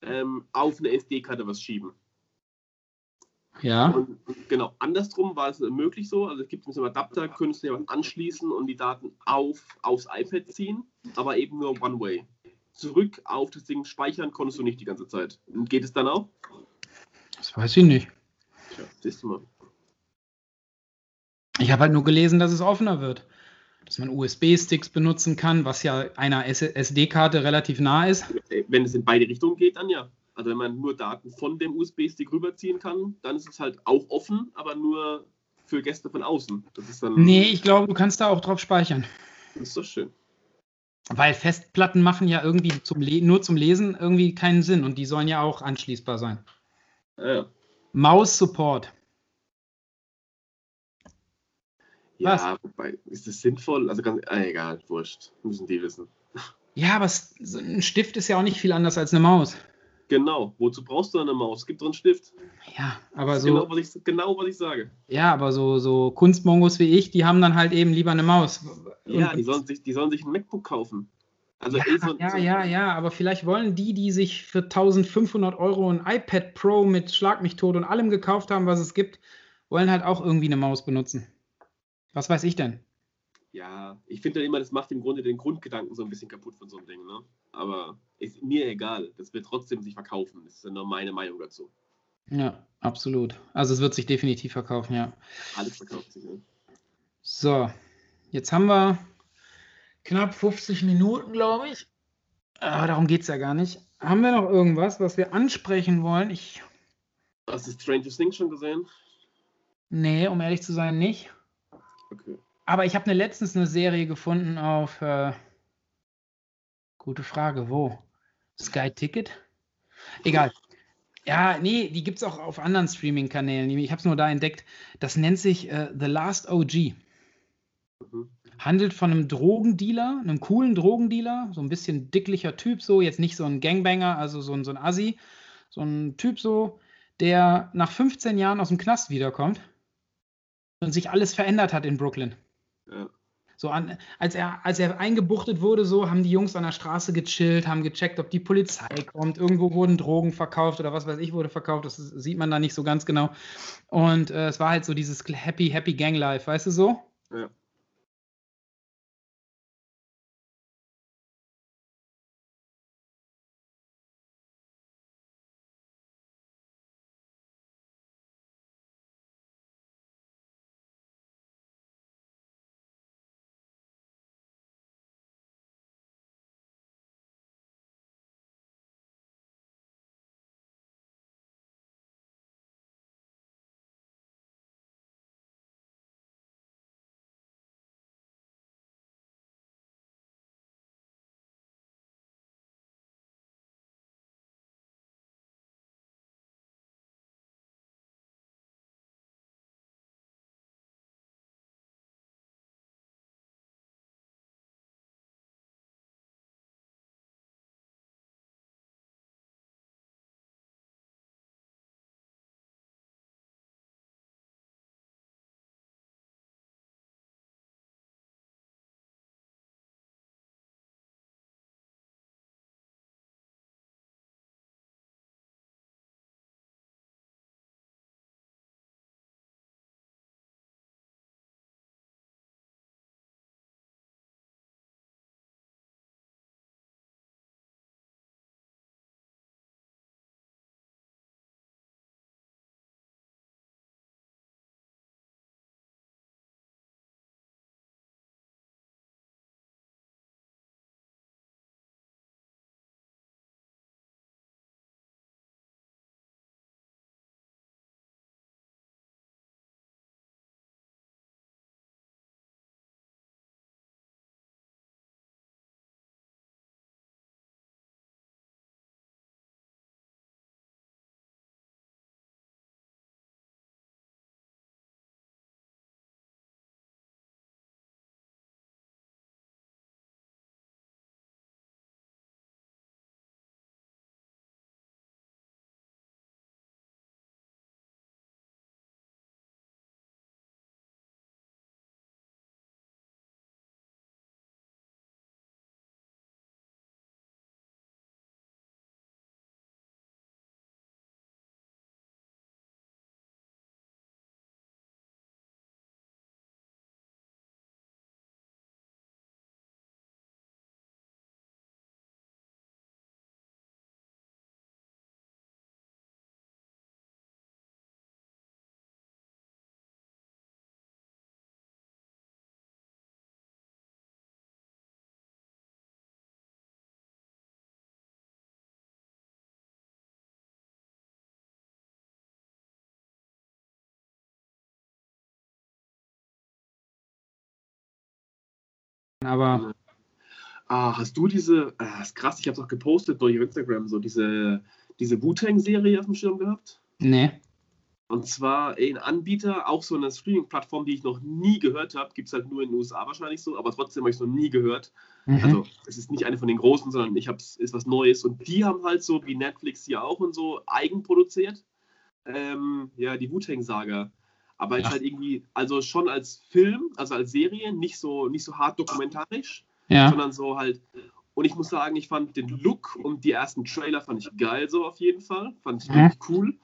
Speaker 2: ähm, auf eine SD-Karte was schieben.
Speaker 3: Ja.
Speaker 2: Und genau, andersrum war es möglich so. Also es gibt mit einem Adapter, könntest du ja anschließen und die Daten auf, aufs iPad ziehen, aber eben nur One-Way. Zurück auf das Ding speichern konntest du nicht die ganze Zeit. Und geht es dann auch?
Speaker 3: Das weiß ich nicht.
Speaker 2: Tja, siehst du mal.
Speaker 3: Ich habe halt nur gelesen, dass es offener wird. Dass man USB-Sticks benutzen kann, was ja einer SD-Karte relativ nah ist.
Speaker 2: Wenn es in beide Richtungen geht, dann ja. Also wenn man nur Daten von dem USB-Stick rüberziehen kann, dann ist es halt auch offen, aber nur für Gäste von außen. Das ist dann.
Speaker 3: Nee, ich glaube, du kannst da auch drauf speichern.
Speaker 2: Das ist doch schön.
Speaker 3: Weil Festplatten machen ja irgendwie zum nur zum Lesen irgendwie keinen Sinn und die sollen ja auch anschließbar sein.
Speaker 2: Ja,
Speaker 3: Maus-Support.
Speaker 2: ja wobei, ist das sinnvoll? Also ganz, ah, egal, wurscht. Müssen die wissen.
Speaker 3: Ja, aber ein Stift ist ja auch nicht viel anders als eine Maus.
Speaker 2: Genau. Wozu brauchst du eine Maus? Es gibt drin einen Stift.
Speaker 3: Ja, aber so,
Speaker 2: genau, was ich, genau, was ich sage.
Speaker 3: ja, aber so, so Kunstmongos wie ich, die haben dann halt eben lieber eine Maus.
Speaker 2: Ja,
Speaker 3: Und-
Speaker 2: die sollen sich, die sollen sich ein MacBook kaufen. Also
Speaker 3: ja,
Speaker 2: eh so,
Speaker 3: ja,
Speaker 2: so,
Speaker 3: ja, ja, aber vielleicht wollen die, die sich für 1500 Euro ein iPad Pro mit Schlag mich tot und allem gekauft haben, was es gibt, wollen halt auch irgendwie eine Maus benutzen. Was weiß ich denn?
Speaker 2: Ja, ich finde dann immer, das macht im Grunde den Grundgedanken so ein bisschen kaputt von so einem Ding. Ne? Aber ist mir egal. Das wird trotzdem sich verkaufen. Das ist ja nur meine Meinung dazu.
Speaker 3: Ja, absolut. Also es wird sich definitiv verkaufen, ja.
Speaker 2: Alles verkauft sich. Ne?
Speaker 3: So, jetzt haben wir knapp 50 Minuten, glaube ich. Aber darum geht es ja gar nicht. Haben wir noch irgendwas, was wir ansprechen wollen? Ich,
Speaker 2: Hast du Stranger Things schon gesehen?
Speaker 3: nee, um ehrlich zu sein, nicht.
Speaker 2: Okay.
Speaker 3: Aber ich habe ne, letztens eine Serie gefunden auf. Äh, gute Frage, wo? Sky Ticket? Egal. Ja, nee, die gibt es auch auf anderen Streaming-Kanälen. Ich habe es nur da entdeckt. Das nennt sich äh, The Last OG.
Speaker 2: Mhm.
Speaker 3: Handelt von einem Drogendealer, einem coolen Drogendealer, so ein bisschen dicklicher Typ, so, jetzt nicht so ein Gangbanger, also so ein, so ein Assi, so ein Typ so, der nach 15 Jahren aus dem Knast wiederkommt und sich alles verändert hat in Brooklyn.
Speaker 2: Ja.
Speaker 3: So an, als er, als er eingebuchtet wurde, so haben die Jungs an der Straße gechillt, haben gecheckt, ob die Polizei kommt. Irgendwo wurden Drogen verkauft oder was weiß ich wurde verkauft. Das sieht man da nicht so ganz genau. Und äh, es war halt so dieses Happy, Happy Gang Life, weißt du so?
Speaker 2: Ja.
Speaker 3: Aber.
Speaker 2: Ah, hast du diese, ah, ist krass, ich habe es auch gepostet durch Instagram, so diese, diese Wu-Tang-Serie auf dem Schirm gehabt?
Speaker 3: Nee.
Speaker 2: Und zwar ein Anbieter, auch so eine Streaming-Plattform, die ich noch nie gehört habe. Gibt es halt nur in den USA wahrscheinlich so, aber trotzdem habe ich es noch nie gehört.
Speaker 3: Mhm.
Speaker 2: Also, es ist nicht eine von den großen, sondern ich habe es ist was Neues. Und die haben halt so, wie Netflix hier auch und so, eigenproduziert. Ähm, ja, die Wu-Tang-Saga. Aber jetzt
Speaker 3: Ja.
Speaker 2: halt irgendwie, also schon als Film, also als Serie, nicht so, nicht so hart dokumentarisch,
Speaker 3: Ja.
Speaker 2: sondern so halt. Und ich muss sagen, ich fand den Look und die ersten Trailer fand ich geil, so auf jeden Fall. Fand ich
Speaker 3: Mhm.
Speaker 2: wirklich cool.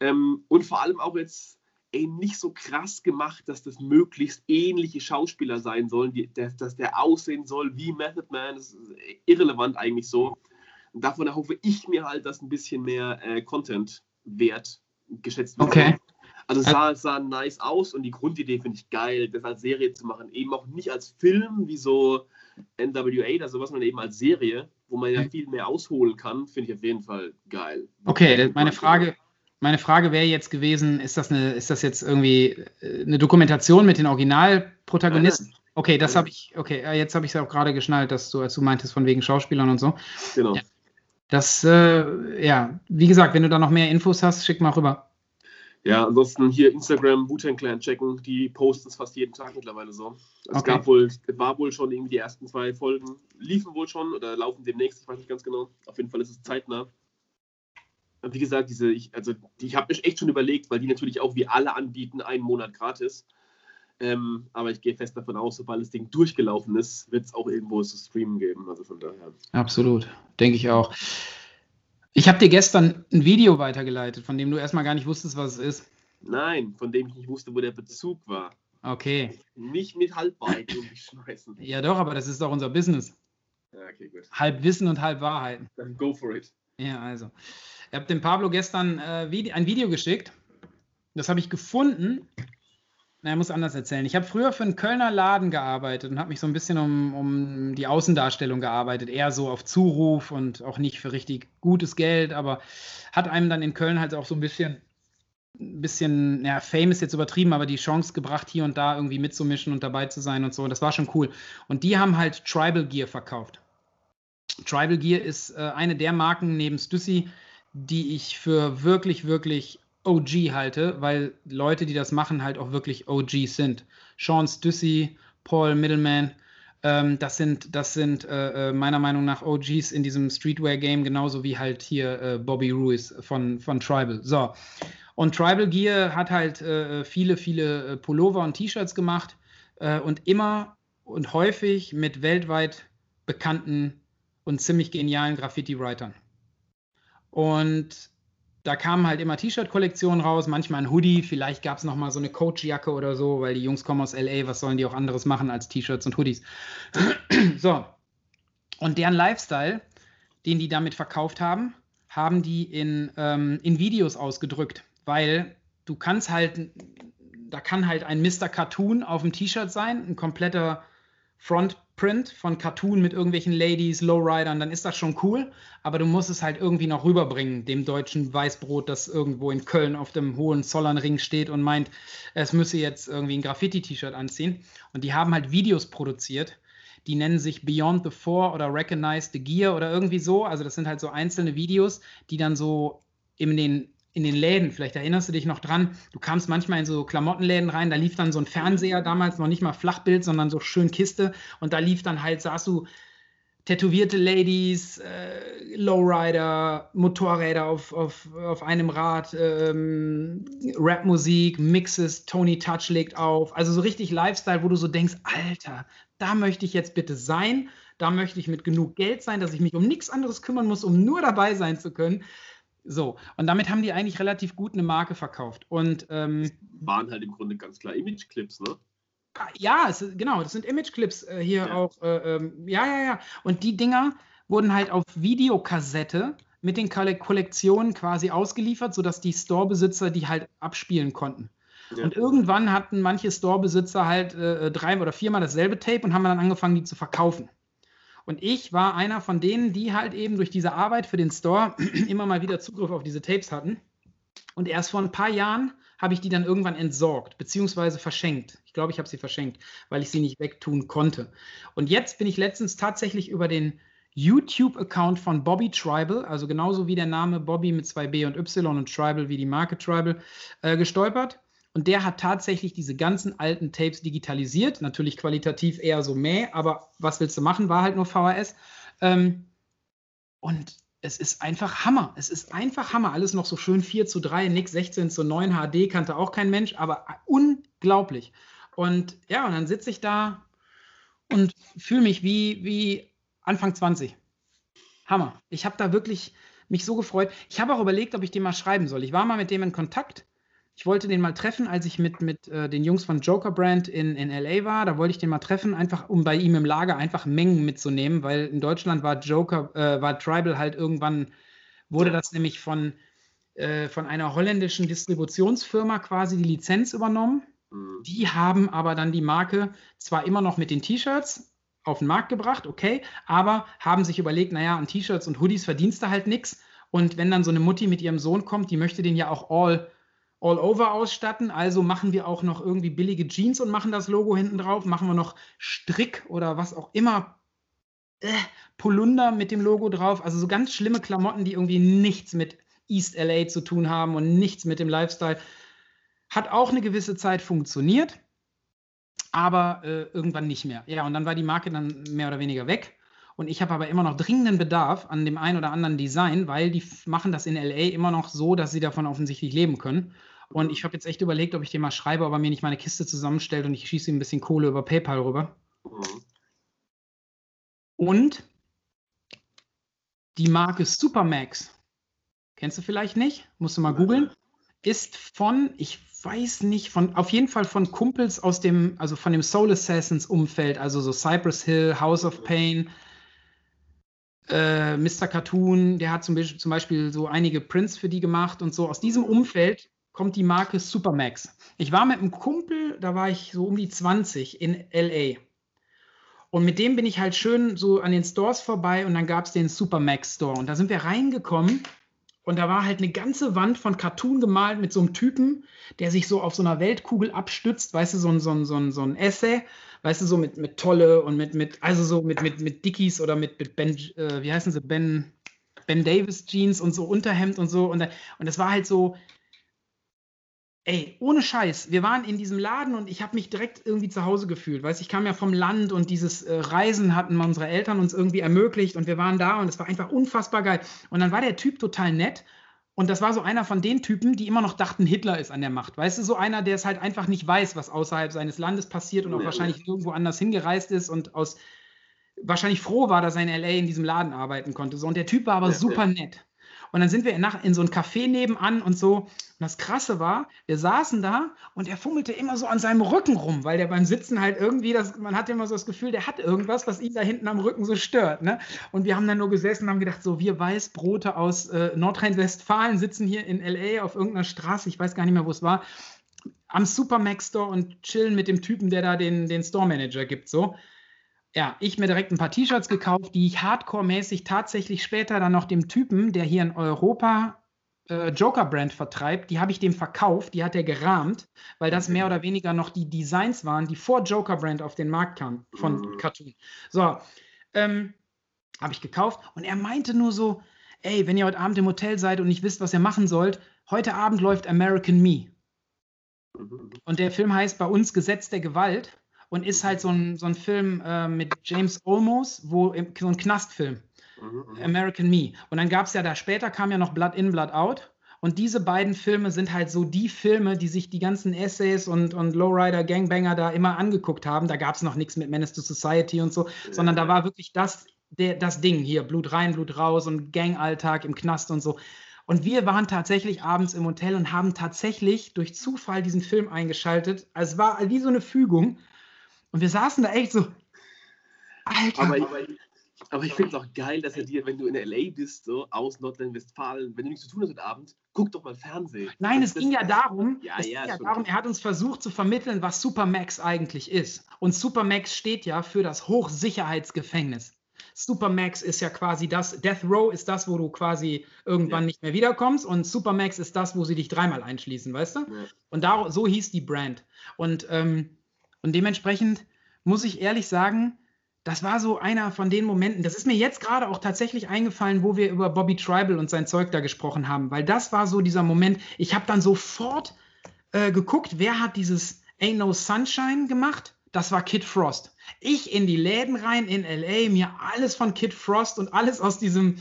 Speaker 2: Ähm, und vor allem auch jetzt ey, nicht so krass gemacht, dass das möglichst ähnliche Schauspieler sein sollen, die, dass, dass der aussehen soll wie Method Man. Das ist irrelevant eigentlich so. Und davon erhoffe ich mir halt, dass ein bisschen mehr äh, Content-Wert geschätzt wird.
Speaker 3: Okay.
Speaker 2: Also es sah, es sah nice aus und die Grundidee finde ich geil, das als Serie zu machen. Eben auch nicht als Film wie so NWA oder sowas, sondern eben als Serie, wo man ja
Speaker 3: Mhm.
Speaker 2: viel mehr ausholen kann, finde ich auf jeden Fall geil.
Speaker 3: Okay, meine Frage, meine Frage wäre jetzt gewesen, ist das, eine, ist das jetzt irgendwie äh, eine Dokumentation mit den Originalprotagonisten? Okay, das
Speaker 2: Nein.
Speaker 3: habe ich, okay, äh, jetzt habe ich es auch gerade geschnallt, dass du, als du meintest, von wegen Schauspielern und so.
Speaker 2: Genau.
Speaker 3: Ja. Das, äh, ja, wie gesagt, wenn du da noch mehr Infos hast, schick mal rüber.
Speaker 2: Ja, ansonsten hier Instagram, Wu-Tang Clan checken, die posten es fast jeden Tag mittlerweile so. Es
Speaker 3: Okay.
Speaker 2: gab wohl, es war wohl schon irgendwie die ersten zwei Folgen, liefen wohl schon oder laufen demnächst, ich weiß nicht ganz genau. Auf jeden Fall ist es zeitnah. Wie gesagt, diese, ich, also die, ich habe mich echt schon überlegt, weil die natürlich auch wie alle anbieten, einen Monat gratis. Ähm, aber ich gehe fest davon aus, sobald das Ding durchgelaufen ist, wird es auch irgendwo zu streamen geben. Also von daher.
Speaker 3: Absolut, denke ich auch. Ich habe dir gestern ein Video weitergeleitet, von dem du erstmal gar nicht wusstest, was es ist.
Speaker 2: Nein, von dem ich nicht wusste, wo der Bezug war.
Speaker 3: Okay.
Speaker 2: Nicht mit Halbweiten um mich schmeißen.
Speaker 3: Ja, doch, aber das ist doch unser Business.
Speaker 2: Ja, okay, gut.
Speaker 3: Halb Wissen und halb Wahrheiten.
Speaker 2: Dann go for it.
Speaker 3: Ja, also. Ich habe dem Pablo gestern äh, ein Video geschickt. Das habe ich gefunden. Na, ich muss anders erzählen. Ich habe früher für einen Kölner Laden gearbeitet und habe mich so ein bisschen um, um die Außendarstellung gearbeitet. Eher so auf Zuruf und auch nicht für richtig gutes Geld, aber hat einem dann in Köln halt auch so ein bisschen, ein bisschen, ja, Fame ist jetzt übertrieben, aber die Chance gebracht, hier und da irgendwie mitzumischen und dabei zu sein und so. Das war schon cool. Und die haben halt Tribal Gear verkauft. Tribal Gear ist äh, eine der Marken neben Stussy, die ich für wirklich, wirklich OG halte, weil Leute, die das machen, halt auch wirklich OGs sind. Sean Stussy, Paul Middleman, ähm, das sind, das sind äh, äh, meiner Meinung nach OGs in diesem Streetwear-Game, genauso wie halt hier äh, Bobby Ruiz von, von Tribal. So. Und Tribal Gear hat halt äh, viele, viele äh, Pullover und T-Shirts gemacht äh, und immer und häufig mit weltweit bekannten und ziemlich genialen Graffiti-Writern. Und da kamen halt immer T-Shirt-Kollektionen raus, manchmal ein Hoodie, vielleicht gab es nochmal so eine Coach-Jacke oder so, weil die Jungs kommen aus LA, was sollen die auch anderes machen als T-Shirts und Hoodies? so. Und deren Lifestyle, den die damit verkauft haben, haben die in, ähm, in Videos ausgedrückt, weil du kannst halt, da kann halt ein Mr. Cartoon auf dem T-Shirt sein, ein kompletter Frontprint von Cartoon mit irgendwelchen Ladies, Lowridern, dann ist das schon cool, aber du musst es halt irgendwie noch rüberbringen, dem deutschen Weißbrot, das irgendwo in Köln auf dem Hohenzollernring steht und meint, es müsse jetzt irgendwie ein Graffiti-T-Shirt anziehen. Und die haben halt Videos produziert, die nennen sich Beyond the Four oder Recognize the Gear oder irgendwie so. Also das sind halt so einzelne Videos, die dann so in den in den Läden, vielleicht erinnerst du dich noch dran, du kamst manchmal in so Klamottenläden rein, da lief dann so ein Fernseher, damals noch nicht mal Flachbild, sondern so schön Kiste. Und da lief dann halt, saß du tätowierte Ladies, äh, Lowrider, Motorräder auf, auf, auf einem Rad, ähm, Rapmusik, Mixes, Tony Touch legt auf, also so richtig Lifestyle, wo du so denkst, Alter, da möchte ich jetzt bitte sein, da möchte ich mit genug Geld sein, dass ich mich um nichts anderes kümmern muss, um nur dabei sein zu können. So, und damit haben die eigentlich relativ gut eine Marke verkauft. Und ähm,
Speaker 2: Waren halt im Grunde ganz klar Image-Clips, ne?
Speaker 3: ja, es, genau, das sind Image-Clips äh, hier
Speaker 2: Ja.
Speaker 3: auch. Äh, ähm, ja, ja, ja. Und die Dinger wurden halt auf Videokassette mit den Kolle- Kollektionen quasi ausgeliefert, sodass die Storebesitzer die halt abspielen konnten.
Speaker 2: Ja.
Speaker 3: Und irgendwann hatten manche Storebesitzer halt äh, drei oder viermal dasselbe Tape und haben dann angefangen, die zu verkaufen. Und ich war einer von denen, die halt eben durch diese Arbeit für den Store immer mal wieder Zugriff auf diese Tapes hatten. Und erst vor ein paar Jahren habe ich die dann irgendwann entsorgt, beziehungsweise verschenkt. Ich glaube, ich habe sie verschenkt, weil ich sie nicht wegtun konnte. Und jetzt bin ich letztens tatsächlich über den YouTube-Account von Bobby Tribal, also genauso wie der Name Bobby mit zwei B und Y und Tribal wie die Marke Tribal, äh, gestolpert. Und der hat tatsächlich diese ganzen alten Tapes digitalisiert. Natürlich qualitativ eher so mäh, aber was willst du machen? War halt nur VHS. Ähm, und es ist einfach Hammer. Es ist einfach Hammer. Alles noch so schön 4 zu 3, nix 16 zu 9 HD, kannte auch kein Mensch, aber unglaublich. Und ja, und dann sitze ich da und fühle mich wie, wie Anfang 20. Hammer. Ich habe da wirklich mich so gefreut. Ich habe auch überlegt, ob ich dem mal schreiben soll. Ich war mal mit dem in Kontakt ich wollte den mal treffen, als ich mit, mit äh, den Jungs von Joker Brand in, in LA war. Da wollte ich den mal treffen, einfach um bei ihm im Lager einfach Mengen mitzunehmen, weil in Deutschland war Joker, äh, war Tribal halt irgendwann, wurde das nämlich von, äh, von einer holländischen Distributionsfirma quasi die Lizenz übernommen. Mhm. Die haben aber dann die Marke zwar immer noch mit den T-Shirts auf den Markt gebracht, okay, aber haben sich überlegt, naja, an T-Shirts und Hoodies verdienst du halt nichts. Und wenn dann so eine Mutti mit ihrem Sohn kommt, die möchte den ja auch all all over ausstatten. Also machen wir auch noch irgendwie billige Jeans und machen das Logo hinten drauf. Machen wir noch Strick oder was auch immer. Äh, Polunder mit dem Logo drauf. Also so ganz schlimme Klamotten, die irgendwie nichts mit East LA zu tun haben und nichts mit dem Lifestyle. Hat auch eine gewisse Zeit funktioniert, aber äh, irgendwann nicht mehr. Ja, und dann war die Marke dann mehr oder weniger weg. Und ich habe aber immer noch dringenden Bedarf an dem einen oder anderen Design, weil die machen das in LA immer noch so, dass sie davon offensichtlich leben können. Und ich habe jetzt echt überlegt, ob ich dem mal schreibe, ob er mir nicht meine Kiste zusammenstellt und ich schieße ihm ein bisschen Kohle über PayPal rüber. Mhm. Und die Marke Supermax, kennst du vielleicht nicht, musst du mal googeln, ist von, ich weiß nicht, von, auf jeden Fall von Kumpels aus dem, also von dem Soul Assassins Umfeld, also so Cypress Hill, House of Pain, äh, Mr. Cartoon, der hat zum Beispiel, zum Beispiel so einige Prints für die gemacht und so. Aus diesem Umfeld kommt die Marke Supermax. Ich war mit einem Kumpel, da war ich so um die 20 in LA. Und mit dem bin ich halt schön so an den Stores vorbei und dann gab es den Supermax Store. Und da sind wir reingekommen und da war halt eine ganze Wand von Cartoon gemalt mit so einem Typen, der sich so auf so einer Weltkugel abstützt, weißt du, so ein, so ein, so ein, so ein Essay, weißt du, so mit, mit Tolle und mit, mit, also so mit, mit, mit Dickies oder mit, mit Ben, äh, wie heißen sie, Ben, Ben Davis Jeans und so Unterhemd und so. Und, und das war halt so, Ey, ohne Scheiß, wir waren in diesem Laden und ich habe mich direkt irgendwie zu Hause gefühlt. Weißt ich kam ja vom Land und dieses äh, Reisen hatten unsere Eltern uns irgendwie ermöglicht und wir waren da und es war einfach unfassbar geil. Und dann war der Typ total nett und das war so einer von den Typen, die immer noch dachten, Hitler ist an der Macht. Weißt du, so einer, der es halt einfach nicht weiß, was außerhalb seines Landes passiert und auch ja, wahrscheinlich ja. irgendwo anders hingereist ist und aus wahrscheinlich froh war, dass er in LA in diesem Laden arbeiten konnte. So, und der Typ war aber ja, super nett. Und dann sind wir in, in so ein Café nebenan und so. Und das Krasse war, wir saßen da und er fummelte immer so an seinem Rücken rum, weil der beim Sitzen halt irgendwie, das, man hatte immer so das Gefühl, der hat irgendwas, was ihn da hinten am Rücken so stört. Ne? Und wir haben dann nur gesessen und haben gedacht, so wir Weißbrote aus äh, Nordrhein-Westfalen sitzen hier in L.A. auf irgendeiner Straße, ich weiß gar nicht mehr, wo es war, am Supermax Store und chillen mit dem Typen, der da den, den Store Manager gibt. So ja, ich mir direkt ein paar T-Shirts gekauft, die ich hardcore-mäßig tatsächlich später dann noch dem Typen, der hier in Europa äh, Joker-Brand vertreibt, die habe ich dem verkauft, die hat er gerahmt, weil das mehr oder weniger noch die Designs waren, die vor Joker-Brand auf den Markt kamen von mhm. Cartoon. So, ähm, habe ich gekauft und er meinte nur so, ey, wenn ihr heute Abend im Hotel seid und nicht wisst, was ihr machen sollt, heute Abend läuft American Me. Mhm. Und der Film heißt bei uns Gesetz der Gewalt und ist halt so ein, so ein Film äh, mit James Olmos, wo so ein Knastfilm. Mhm, mhm. American Me. Und dann gab es ja da später kam ja noch Blood In, Blood Out. Und diese beiden Filme sind halt so die Filme, die sich die ganzen Essays und, und Lowrider, Gangbanger da immer angeguckt haben. Da gab es noch nichts mit Menace to Society und so, ja. sondern da war wirklich das, der, das Ding hier: Blut rein, Blut raus und Gangalltag im Knast und so. Und wir waren tatsächlich abends im Hotel und haben tatsächlich durch Zufall diesen Film eingeschaltet. Es war wie so eine Fügung. Und wir saßen da echt so,
Speaker 2: Alter. Aber ich, aber ich finde es auch geil, dass er dir, wenn du in L.A. bist, so aus Nordrhein-Westfalen, wenn du nichts zu tun hast heute Abend, guck doch mal Fernsehen.
Speaker 3: Nein, es ging ja darum, ja, es ja, ging ja darum, er hat uns versucht zu vermitteln, was Supermax eigentlich ist. Und Supermax steht ja für das Hochsicherheitsgefängnis. Supermax ist ja quasi das, Death Row ist das, wo du quasi irgendwann ja. nicht mehr wiederkommst und Supermax ist das, wo sie dich dreimal einschließen, weißt du? Ja. Und da, so hieß die Brand. Und, ähm, und dementsprechend muss ich ehrlich sagen, das war so einer von den Momenten, das ist mir jetzt gerade auch tatsächlich eingefallen, wo wir über Bobby Tribal und sein Zeug da gesprochen haben, weil das war so dieser Moment, ich habe dann sofort äh, geguckt, wer hat dieses Ain't No Sunshine gemacht? Das war Kid Frost. Ich in die Läden rein in LA, mir alles von Kid Frost und alles aus diesem,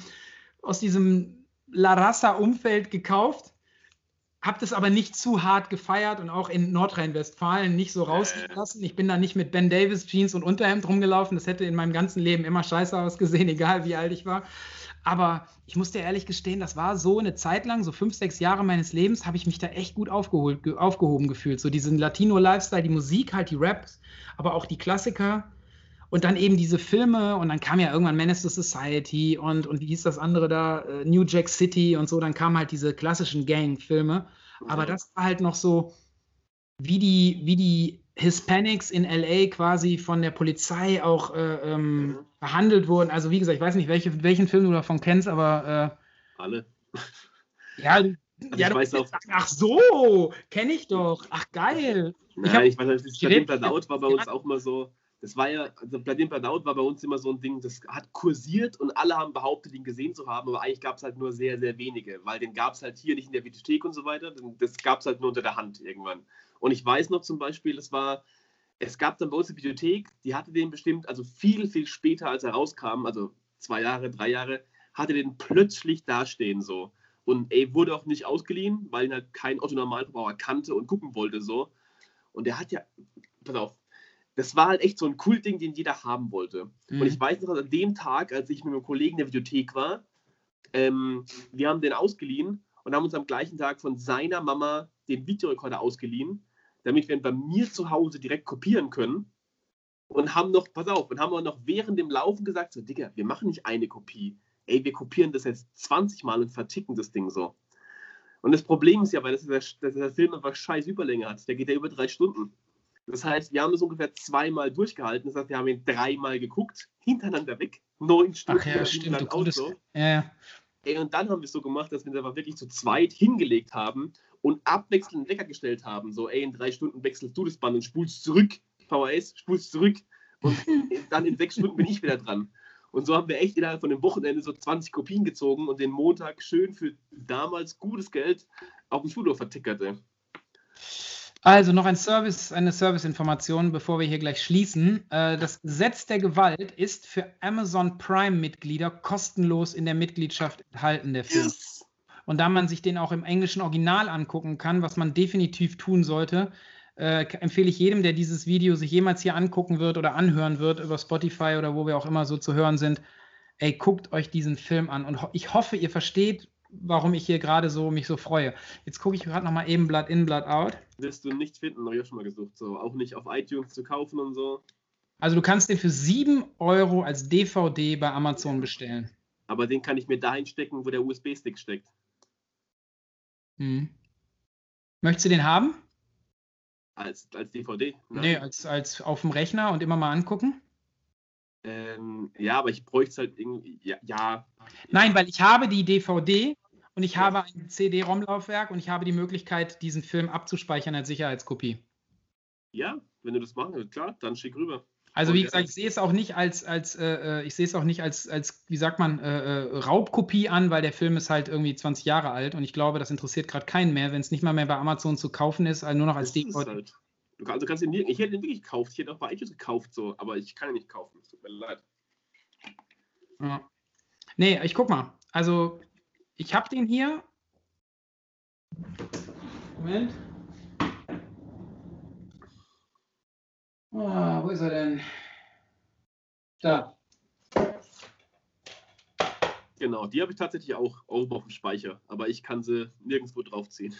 Speaker 3: aus diesem La Raza-Umfeld gekauft habe das aber nicht zu hart gefeiert und auch in Nordrhein-Westfalen nicht so rausgelassen. Ich bin da nicht mit Ben Davis Jeans und Unterhemd rumgelaufen. Das hätte in meinem ganzen Leben immer scheiße ausgesehen, egal wie alt ich war. Aber ich muss dir ehrlich gestehen, das war so eine Zeit lang, so fünf, sechs Jahre meines Lebens, habe ich mich da echt gut aufgeholt, aufgehoben gefühlt. So diesen Latino-Lifestyle, die Musik, halt die Raps, aber auch die Klassiker. Und dann eben diese Filme und dann kam ja irgendwann Menace to Society und, und wie hieß das andere da, äh, New Jack City und so, dann kamen halt diese klassischen Gang-Filme. Aber das war halt noch so, wie die, wie die Hispanics in LA quasi von der Polizei auch äh, ähm, mhm. behandelt wurden. Also wie gesagt, ich weiß nicht, welche, welchen Film du davon kennst, aber
Speaker 2: äh, alle.
Speaker 3: Ja, also ja, ich weiß auch. Sagen, ach so, kenne ich doch. Ach geil.
Speaker 2: Nein, ich, hab, ich weiß nicht, das Laut war bei uns auch immer so das war ja, also Platin Burnout war bei uns immer so ein Ding, das hat kursiert und alle haben behauptet, ihn gesehen zu haben, aber eigentlich gab es halt nur sehr, sehr wenige, weil den gab es halt hier nicht in der Videothek und so weiter, das gab es halt nur unter der Hand irgendwann. Und ich weiß noch zum Beispiel, es war, es gab dann bei uns eine Videothek, die hatte den bestimmt, also viel, viel später, als er rauskam, also zwei Jahre, drei Jahre, hatte den plötzlich dastehen so. Und ey, wurde auch nicht ausgeliehen, weil ihn halt kein Otto-Normalverbraucher kannte und gucken wollte so. Und der hat ja, pass auf, das war halt echt so ein Kultding, den jeder haben wollte. Mhm. Und ich weiß noch, an dem Tag, als ich mit meinem Kollegen in der Videothek war, ähm, wir haben den ausgeliehen und haben uns am gleichen Tag von seiner Mama den Videorekorder ausgeliehen, damit wir ihn bei mir zu Hause direkt kopieren können. Und haben noch, pass auf, und haben wir noch während dem Laufen gesagt, so, Digga, wir machen nicht eine Kopie. Ey, wir kopieren das jetzt 20 Mal und verticken das Ding so. Und das Problem ist ja, weil das der, dass der Film einfach scheiß Überlänge hat. Der geht ja über drei Stunden. Das heißt, wir haben es ungefähr zweimal durchgehalten. Das heißt, wir haben ihn dreimal geguckt, hintereinander weg. Neun Stunden.
Speaker 3: Ach ja, stimmt. Du Auto. Ja.
Speaker 2: Ey, und dann haben wir es so gemacht, dass wir uns einfach wirklich zu zweit hingelegt haben und abwechselnd Wecker gestellt haben. So, ey, in drei Stunden wechselst du das Band und spulst zurück. VHS, spulst zurück. Und dann in sechs Stunden bin ich wieder dran. Und so haben wir echt innerhalb von dem Wochenende so 20 Kopien gezogen und den Montag schön für damals gutes Geld auf dem Schulhof vertickerte.
Speaker 3: Also noch ein Service, eine Serviceinformation, bevor wir hier gleich schließen. Äh, das Gesetz der Gewalt ist für Amazon Prime-Mitglieder kostenlos in der Mitgliedschaft enthalten, der Film. Yes. Und da man sich den auch im englischen Original angucken kann, was man definitiv tun sollte, äh, empfehle ich jedem, der dieses Video sich jemals hier angucken wird oder anhören wird über Spotify oder wo wir auch immer so zu hören sind, ey, guckt euch diesen Film an. Und ho ich hoffe, ihr versteht, warum ich hier gerade so mich so freue. Jetzt gucke ich gerade noch mal eben Blood in, Blood out.
Speaker 2: Wirst du nicht finden, habe ich auch schon mal gesucht. So, auch nicht auf iTunes zu kaufen und so.
Speaker 3: Also du kannst den für 7 Euro als DVD bei Amazon bestellen.
Speaker 2: Aber den kann ich mir dahin stecken, wo der USB-Stick steckt.
Speaker 3: Hm. Möchtest du den haben?
Speaker 2: Als, als DVD?
Speaker 3: Ne? Nee, als, als auf dem Rechner und immer mal angucken?
Speaker 2: Ähm, ja, aber ich bräuchte es halt irgendwie. Ja, ja,
Speaker 3: Nein, weil ich habe die DVD und ich habe ein CD-ROM-Laufwerk und ich habe die Möglichkeit, diesen Film abzuspeichern als Sicherheitskopie.
Speaker 2: Ja, wenn du das machen willst, klar, dann schick rüber.
Speaker 3: Also wie gesagt, ich sehe es auch nicht als, als äh, äh, ich sehe es auch nicht als, als, wie sagt man, äh, äh, Raubkopie an, weil der Film ist halt irgendwie 20 Jahre alt und ich glaube, das interessiert gerade keinen mehr, wenn es nicht mal mehr bei Amazon zu kaufen ist, also nur noch als DVD. Halt.
Speaker 2: Du also kannst ihn ich hätte ihn wirklich gekauft, ich hätte auch bei iTunes gekauft, so, aber ich kann ihn nicht kaufen, es tut mir leid.
Speaker 3: Ja. Nee, ich guck mal. Also, ich habe den hier. Moment. Oh, wo ist er denn? Da.
Speaker 2: Genau, die habe ich tatsächlich auch oben auf dem Speicher, aber ich kann sie nirgendwo draufziehen.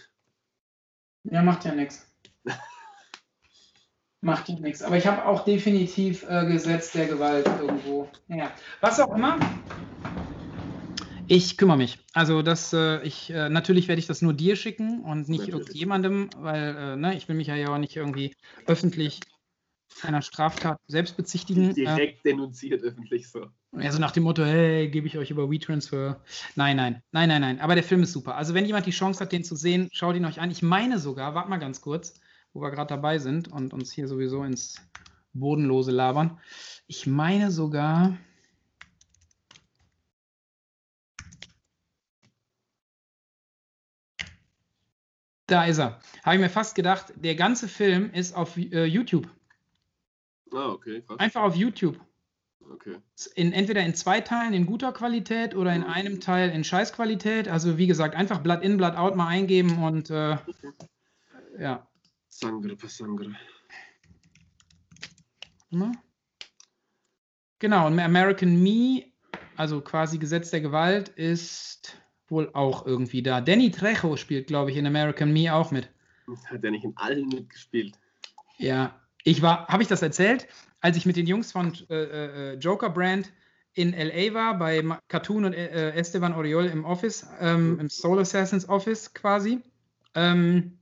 Speaker 3: Ja, macht ja nichts. Macht ja nichts. Aber ich habe auch definitiv äh, Gesetz der Gewalt irgendwo. Ja. Was auch immer. Ich kümmere mich. Also das, äh, ich, äh, natürlich werde ich das nur dir schicken und nicht irgendjemandem, weil äh, ne, ich will mich ja auch nicht irgendwie öffentlich einer Straftat selbst bezichtigen.
Speaker 2: Direkt denunziert öffentlich so.
Speaker 3: Ja, so nach dem Motto, hey, gebe ich euch über WeTransfer. Nein, nein, nein, nein, nein. Aber der Film ist super. Also wenn jemand die Chance hat, den zu sehen, schaut ihn euch an. Ich meine sogar, warte mal ganz kurz, wo wir gerade dabei sind und uns hier sowieso ins Bodenlose labern. Ich meine sogar. Da ist er. Habe ich mir fast gedacht, der ganze Film ist auf äh, YouTube.
Speaker 2: Ah, okay, krass.
Speaker 3: Einfach auf YouTube.
Speaker 2: Okay.
Speaker 3: In, entweder in zwei Teilen in guter Qualität oder in einem Teil in Scheißqualität. Also wie gesagt, einfach Blood in, Blood out mal eingeben und äh, ja.
Speaker 2: Sangre Sangre.
Speaker 3: Genau, und American Me, also quasi Gesetz der Gewalt, ist wohl auch irgendwie da. Danny Trejo spielt, glaube ich, in American Me auch mit.
Speaker 2: Hat er nicht in allen mitgespielt?
Speaker 3: Ja, ich war, habe ich das erzählt, als ich mit den Jungs von äh, äh, Joker Brand in LA war, bei Cartoon und äh, Esteban Oriol im Office, ähm, im Soul Assassins Office quasi. Ähm,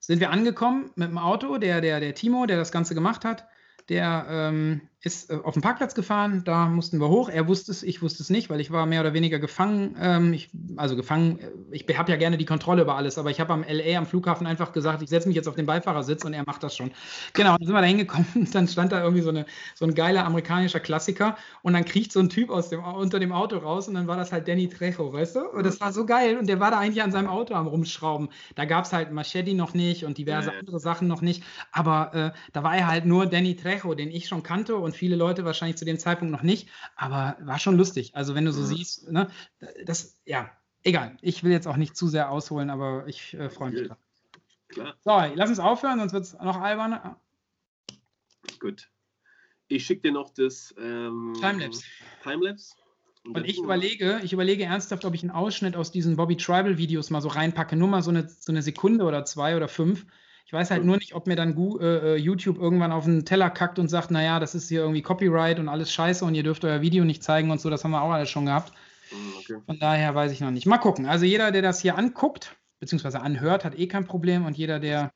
Speaker 3: sind wir angekommen mit dem Auto, der, der, der Timo, der das Ganze gemacht hat, der ähm, ist äh, auf den Parkplatz gefahren, da mussten wir hoch. Er wusste es, ich wusste es nicht, weil ich war mehr oder weniger gefangen. Ähm, ich, also gefangen, äh, ich habe ja gerne die Kontrolle über alles, aber ich habe am LA am Flughafen einfach gesagt, ich setze mich jetzt auf den Beifahrersitz und er macht das schon. Genau, dann sind wir da hingekommen und dann stand da irgendwie so, eine, so ein geiler amerikanischer Klassiker und dann kriecht so ein Typ aus dem, unter dem Auto raus und dann war das halt Danny Trejo, weißt du? Und das war so geil und der war da eigentlich an seinem Auto am Rumschrauben. Da gab es halt Machete noch nicht und diverse
Speaker 2: ja.
Speaker 3: andere Sachen noch nicht, aber äh, da war er halt nur Danny Trejo, den ich schon kannte und viele Leute wahrscheinlich zu dem Zeitpunkt noch nicht, aber war schon lustig. Also wenn du so
Speaker 2: Mhm.
Speaker 3: siehst, ne, das, ja, egal. Ich will jetzt auch nicht zu sehr ausholen, aber ich äh, freue mich.
Speaker 2: Ja. Klar,
Speaker 3: So, lass uns aufhören, sonst wird es noch alberner.
Speaker 2: gut. Ich schicke dir noch das ähm,
Speaker 3: Timelapse.
Speaker 2: Timelapse.
Speaker 3: Und
Speaker 2: dann
Speaker 3: ich überlege, ich überlege ernsthaft, ob ich einen Ausschnitt aus diesen Bobby Tribal Videos mal so reinpacke, nur mal so eine, so eine Sekunde oder zwei oder fünf. Ich weiß halt
Speaker 2: Mhm.
Speaker 3: nur nicht, ob mir dann äh, äh, YouTube irgendwann auf den Teller kackt und sagt, naja, das ist hier irgendwie Copyright und alles scheiße und ihr dürft euer Video nicht zeigen und so, das haben wir auch alles schon gehabt.
Speaker 2: Hm, Okay.
Speaker 3: Von daher weiß ich noch nicht. Mal gucken. Also jeder, der das hier anguckt, beziehungsweise anhört, hat eh kein Problem. Und jeder, der,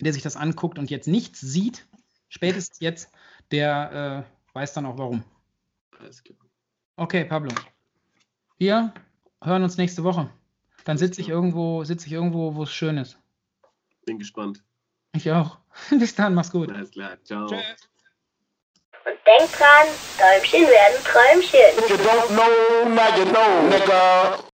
Speaker 3: der sich das anguckt und jetzt nichts sieht, spätestens jetzt, der äh, weiß dann auch warum.
Speaker 2: Alles klar.
Speaker 3: Okay, Pablo. Wir hören uns nächste Woche. Dann sitze ich irgendwo, sitze ich irgendwo, wo es schön ist.
Speaker 2: Bin gespannt.
Speaker 3: Ich auch. Bis dann, mach's gut.
Speaker 2: Alles klar. Ciao.
Speaker 3: Tschüss.
Speaker 1: Und denk dran, Däumchen werden Träumchen.
Speaker 5: You don't know, now you know, nigga.